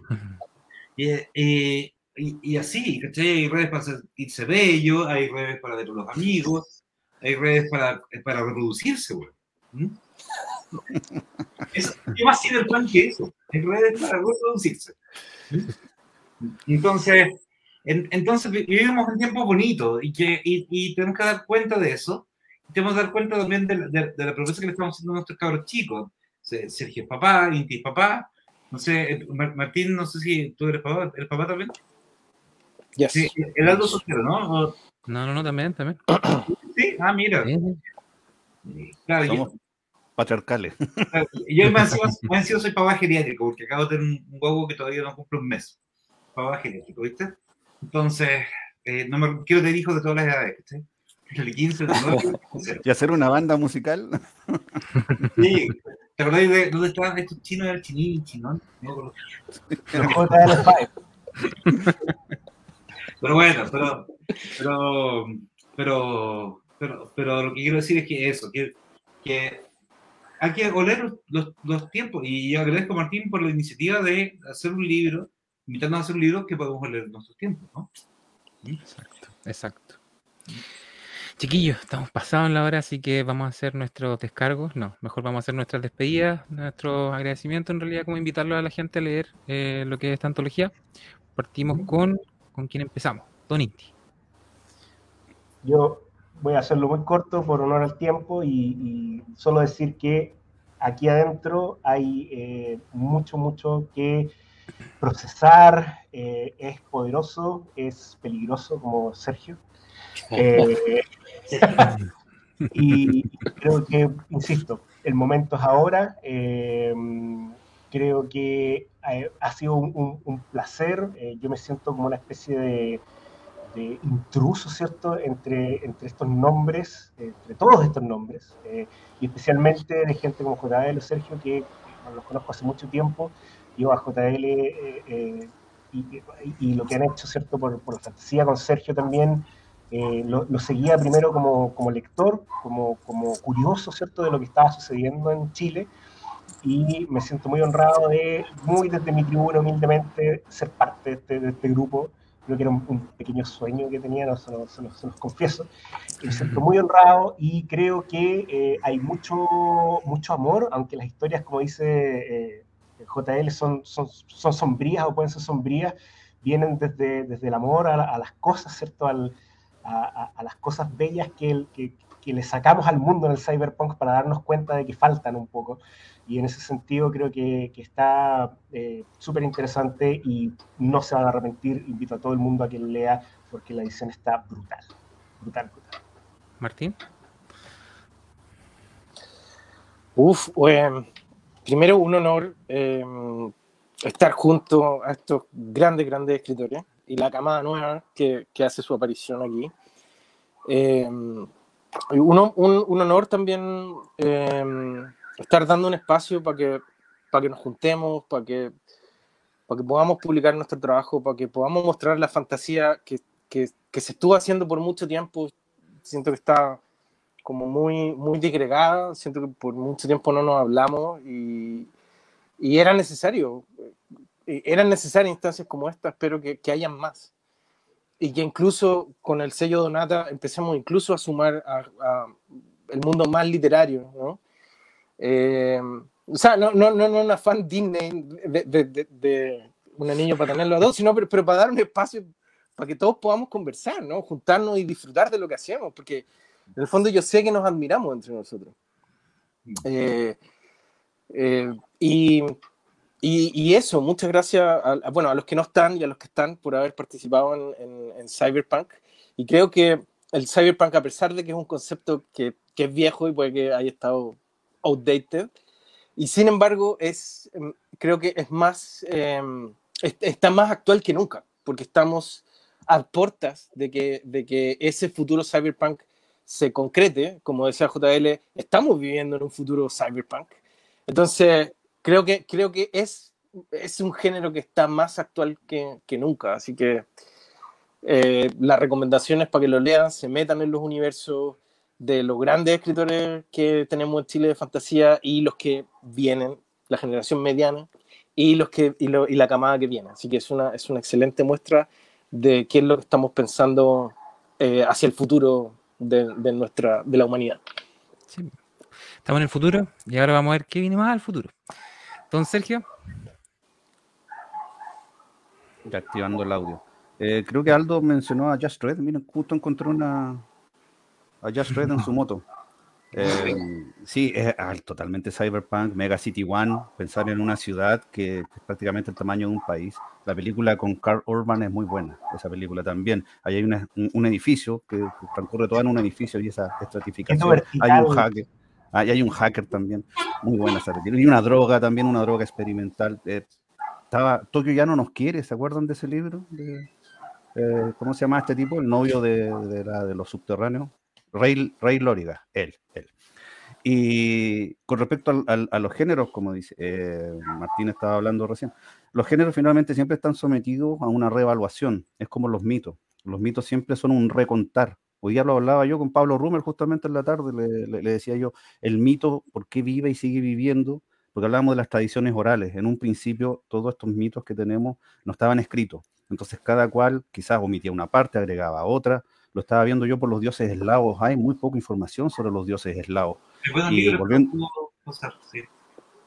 y, y, así, ¿cachai? Hay redes para sentirse bello, hay redes para ver los amigos, hay redes para, para reproducirse, güey. ¿Mm? ¿Qué más tiene el plan que eso? Hay redes para reproducirse. Entonces, entonces vivimos un tiempo bonito y, que, y, tenemos que dar cuenta de eso. tenemos que dar cuenta también de, de, la promesa que le estamos haciendo a nuestros cabros chicos. Sergio es papá, Inti es papá, no sé, eh, Martín, no sé si tú eres papá, ¿eres papá también? Yes. Sí, el Aldo soltero, ¿no? No, no, no, también, también. Sí, ah, mira. Claro, Somos yo, patriarcales. Yo me han sido soy papá geriátrico, porque acabo de tener un huevo que todavía no cumple un mes. Papá geriátrico, ¿viste? Entonces, eh, no me quiero tener hijos de todas las edades, ¿viste? El 15, el 19, ¿Y hacer una banda musical? Sí, ¿Te acordáis de dónde estaban estos chinos? Era el chinín, ¿no? pero bueno, pero, pero, pero, pero, pero lo que quiero decir es que eso, que, que hay que oler los, los, tiempos. Y yo agradezco a Martín por la iniciativa de hacer un libro, invitarnos a hacer un libro que podemos oler nuestros tiempos, ¿no? Exacto, exacto. Chiquillos, estamos pasados en la hora, así que vamos a hacer nuestros descargos. No, mejor vamos a hacer nuestras despedidas, nuestro agradecimiento en realidad, como invitarlo a la gente a leer eh, lo que es esta antología. Partimos con, ¿con quién empezamos? Don Inti. Yo voy a hacerlo muy corto por honor al tiempo y, solo decir que aquí adentro hay eh, mucho, mucho que procesar, eh, es poderoso, es peligroso como Sergio. Eh, y creo que, insisto, el momento es ahora. Creo que ha, sido un, placer. yo me siento como una especie de, intruso, ¿cierto?, entre, entre estos nombres, entre todos estos nombres, y especialmente de gente como JL o Sergio, que los conozco hace mucho tiempo, yo a JL eh, eh, y, lo que han hecho, ¿cierto? Por, por la fantasía con Sergio también, eh, lo, seguía primero como, como lector, como, como, curioso, ¿cierto? De lo que estaba sucediendo en Chile y me siento muy honrado de, muy desde mi tribuna humildemente, ser parte de este, de este grupo. Creo que era un, pequeño sueño que tenía, se, los, confieso. Me siento muy honrado y creo que hay mucho, mucho amor, aunque las historias, como dice JL son, son, son sombrías o pueden ser sombrías, vienen desde, desde el amor a, las cosas, ¿cierto? a, las cosas bellas que, que, le sacamos al mundo en el cyberpunk para darnos cuenta de que faltan un poco. Y en ese sentido creo que, que está eh, súper interesante y no se van a arrepentir. Invito a todo el mundo a que lo lea porque la edición está brutal. Brutal, brutal. Martín. Uf, bueno, primero un honor eh, estar junto a estos grandes, grandes escritores y la camada nueva que, que hace su aparición aquí. Eh, un, un, honor también eh, estar dando un espacio para que, para que nos juntemos, para que, para que podamos publicar nuestro trabajo, para que podamos mostrar la fantasía que, que, que se estuvo haciendo por mucho tiempo. Siento que está como muy, muy disgregada, siento que por mucho tiempo no nos hablamos y, y era necesario, eh, eran necesarias instancias como esta, espero que, que, hayan más. Y que incluso con el sello Donata empecemos incluso a sumar a, el mundo más literario, ¿no? Eh, o sea, no, no, no, no una fan Disney de, de, de, una niña para tenerlo a dos, sino pero, pero, para dar un espacio para que todos podamos conversar, ¿no? Juntarnos y disfrutar de lo que hacemos, porque en el fondo yo sé que nos admiramos entre nosotros. Mm. Eh, eh, y, y, eso, muchas gracias a, bueno, a los que no están y a los que están por haber participado en, en, Cyberpunk. Y creo que el Cyberpunk, a pesar de que es un concepto que, que, es viejo y puede que haya estado outdated, y sin embargo es, em, creo que es más, em, está más actual que nunca, porque estamos a puertas de que, de que ese futuro Cyberpunk se concrete, como decía JL, estamos viviendo en un futuro cyberpunk. Entonces, creo que, creo que es, es un género que está más actual que, que nunca. Así que eh, las recomendaciones para que lo lean, se metan en los universos de los grandes escritores que tenemos en Chile de fantasía y los que vienen, la generación mediana y, los que, y, lo, y la camada que viene. Así que es una, es una excelente muestra de qué es lo que estamos pensando eh, hacia el futuro de, nuestra, de la humanidad. Estamos en el futuro y ahora vamos a ver qué viene más al futuro. Don Sergio. Ya activando el audio. Eh, creo que Aldo mencionó a Just Red. Miren, justo encontró una a Just Red en su moto. Eh, sí, es totalmente cyberpunk, Mega City One, pensar en una ciudad que es prácticamente el tamaño de un país. La película con Carl Urban es muy buena, esa película también. Ahí hay un, edificio que transcurre todo en un edificio y esa estratificación. Hay un hacker. Ahí hay un hacker también, muy buena esa película. Y una droga también, una droga experimental. Eh, estaba, Tokio ya no nos quiere, ¿se acuerdan de ese libro? Eh, ¿Cómo se llama este tipo? El novio de, de los subterráneos. Rey, Rey Lóriga, él, él. Y con respecto a los géneros, como dice eh, Martín estaba hablando recién, los géneros finalmente siempre están sometidos a una reevaluación, es como los mitos. Los mitos siempre son un recontar. Hoy día lo hablaba yo con Pablo Rummer justamente en la tarde, le, le decía yo, el mito, ¿por qué vive y sigue viviendo? Porque hablábamos de las tradiciones orales. En un principio, todos estos mitos que tenemos no estaban escritos. Entonces, cada cual quizás omitía una parte, agregaba otra, lo estaba viendo yo por los dioses eslavos, hay muy poca información sobre los dioses eslavos. Y volviendo...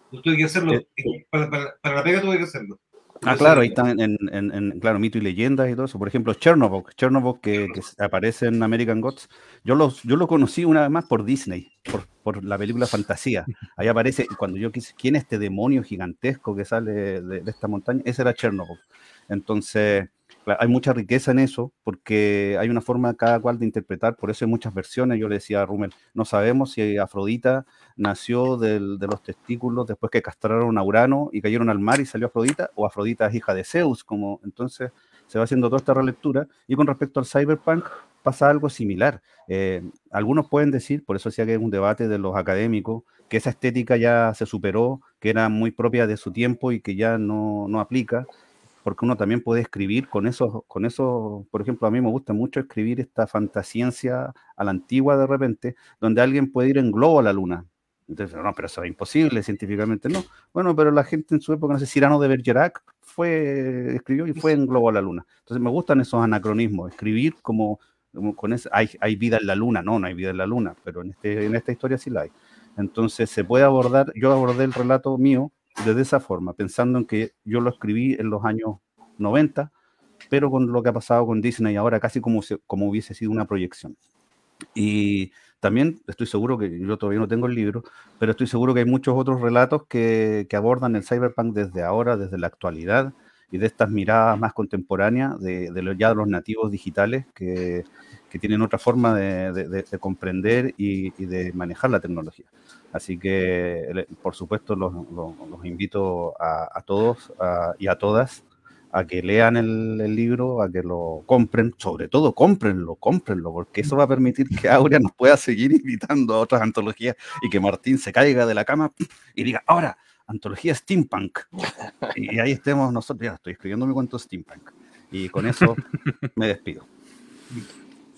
Tuve que hacerlo, eh, para, para, la pega tuve que hacerlo. Ah, claro, ahí están en, en, claro, mito y leyendas y todo eso. Por ejemplo, Chernobyl, Chernobyl que, que aparece en American Gods. Yo lo, yo lo conocí una vez más por Disney, por, por la película Fantasía. Ahí aparece, cuando yo quise, ¿quién es este demonio gigantesco que sale de, de esta montaña? Ese era Chernobyl. Entonces, hay mucha riqueza en eso, porque hay una forma cada cual de interpretar, por eso hay muchas versiones. Yo le decía a Rumel, no sabemos si Afrodita nació de los testículos después que castraron a Urano y cayeron al mar y salió Afrodita, o Afrodita es hija de Zeus, como entonces se va haciendo toda esta relectura. Y con respecto al cyberpunk, pasa algo similar. Eh, algunos pueden decir, por eso decía que es un debate de los académicos, que esa estética ya se superó, que era muy propia de su tiempo y que ya no, no aplica porque uno también puede escribir con eso, con eso, por ejemplo, a mí me gusta mucho escribir esta fantasciencia a la antigua de repente, donde alguien puede ir en globo a la luna. Entonces, no, pero eso es imposible, científicamente no. Bueno, pero la gente en su época, no sé, Cyrano de Bergerac fue, escribió y fue en globo a la luna. Entonces me gustan esos anacronismos, escribir como, con eso, hay, hay vida en la luna, no, no hay vida en la luna, pero en, este, en esta historia sí la hay. Entonces se puede abordar, yo abordé el relato mío de esa forma, pensando en que yo lo escribí en los años 90, pero con lo que ha pasado con Disney ahora, casi como, como hubiese sido una proyección. Y también estoy seguro que yo todavía no tengo el libro, pero estoy seguro que hay muchos otros relatos que, que abordan el cyberpunk desde ahora, desde la actualidad y de estas miradas más contemporáneas de, ya de los nativos digitales que, que tienen otra forma de, de, comprender y, y, de manejar la tecnología. Así que, por supuesto, los, los, los invito a, a todos a, y a todas a que lean el, el, libro, a que lo compren, sobre todo cómprenlo, cómprenlo, porque eso va a permitir que Aurea nos pueda seguir invitando a otras antologías y que Martín se caiga de la cama y diga, ahora, antología steampunk. Y ahí estemos nosotros, ya estoy escribiendo mi cuento steampunk. Y con eso me despido.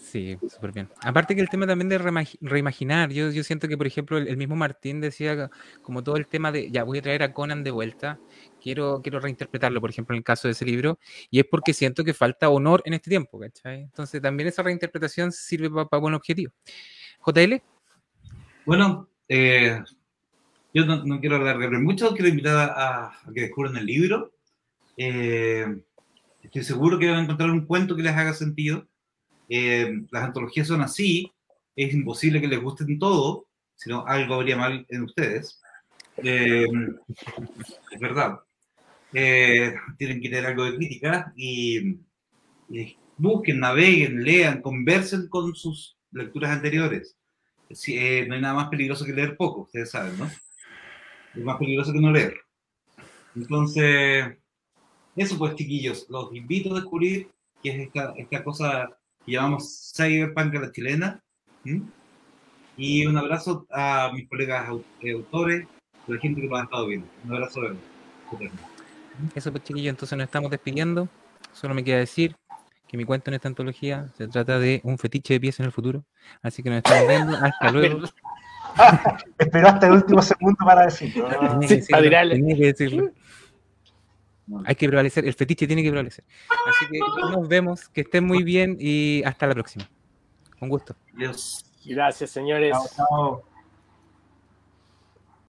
Sí, súper bien. Aparte que el tema también de reimaginar, yo, yo siento que, por ejemplo, el, mismo Martín decía como todo el tema de, ya voy a traer a Conan de vuelta, quiero, quiero reinterpretarlo, por ejemplo, en el caso de ese libro, y es porque siento que falta honor en este tiempo, ¿cachai? Entonces también esa reinterpretación sirve para pa buen objetivo. JL. Bueno, eh, yo no, quiero alargarme mucho, quiero invitar a, a, que descubran el libro. Eh, estoy seguro que van a encontrar un cuento que les haga sentido eh, las antologías son así, es imposible que les gusten todo, sino algo habría mal en ustedes. Eh, es verdad. Eh, tienen que tener algo de crítica y, y, busquen, naveguen, lean, conversen con sus lecturas anteriores. Si, eh, no hay nada más peligroso que leer poco, ustedes saben, ¿no? Es más peligroso que no leer. Entonces, eso pues, chiquillos, los invito a descubrir que es esta, esta cosa que llamamos Cyberpunk a la chilena. ¿Mm? Y un abrazo a mis colegas eh, autores, a la gente que lo ha estado viendo. Un abrazo Eso pues chiquillo, entonces nos estamos despidiendo. Solo me queda decir que mi cuento en esta antología se trata de un fetiche de pies en el futuro. Así que nos estamos viendo. Hasta luego. Esperó hasta el último segundo para decirlo. Tenía que decirlo. Tenía que decirlo. Hay que prevalecer, el fetiche tiene que prevalecer. Así que nos vemos, que estén muy bien y hasta la próxima. Un gusto. Dios. Gracias, señores. Chao, chao.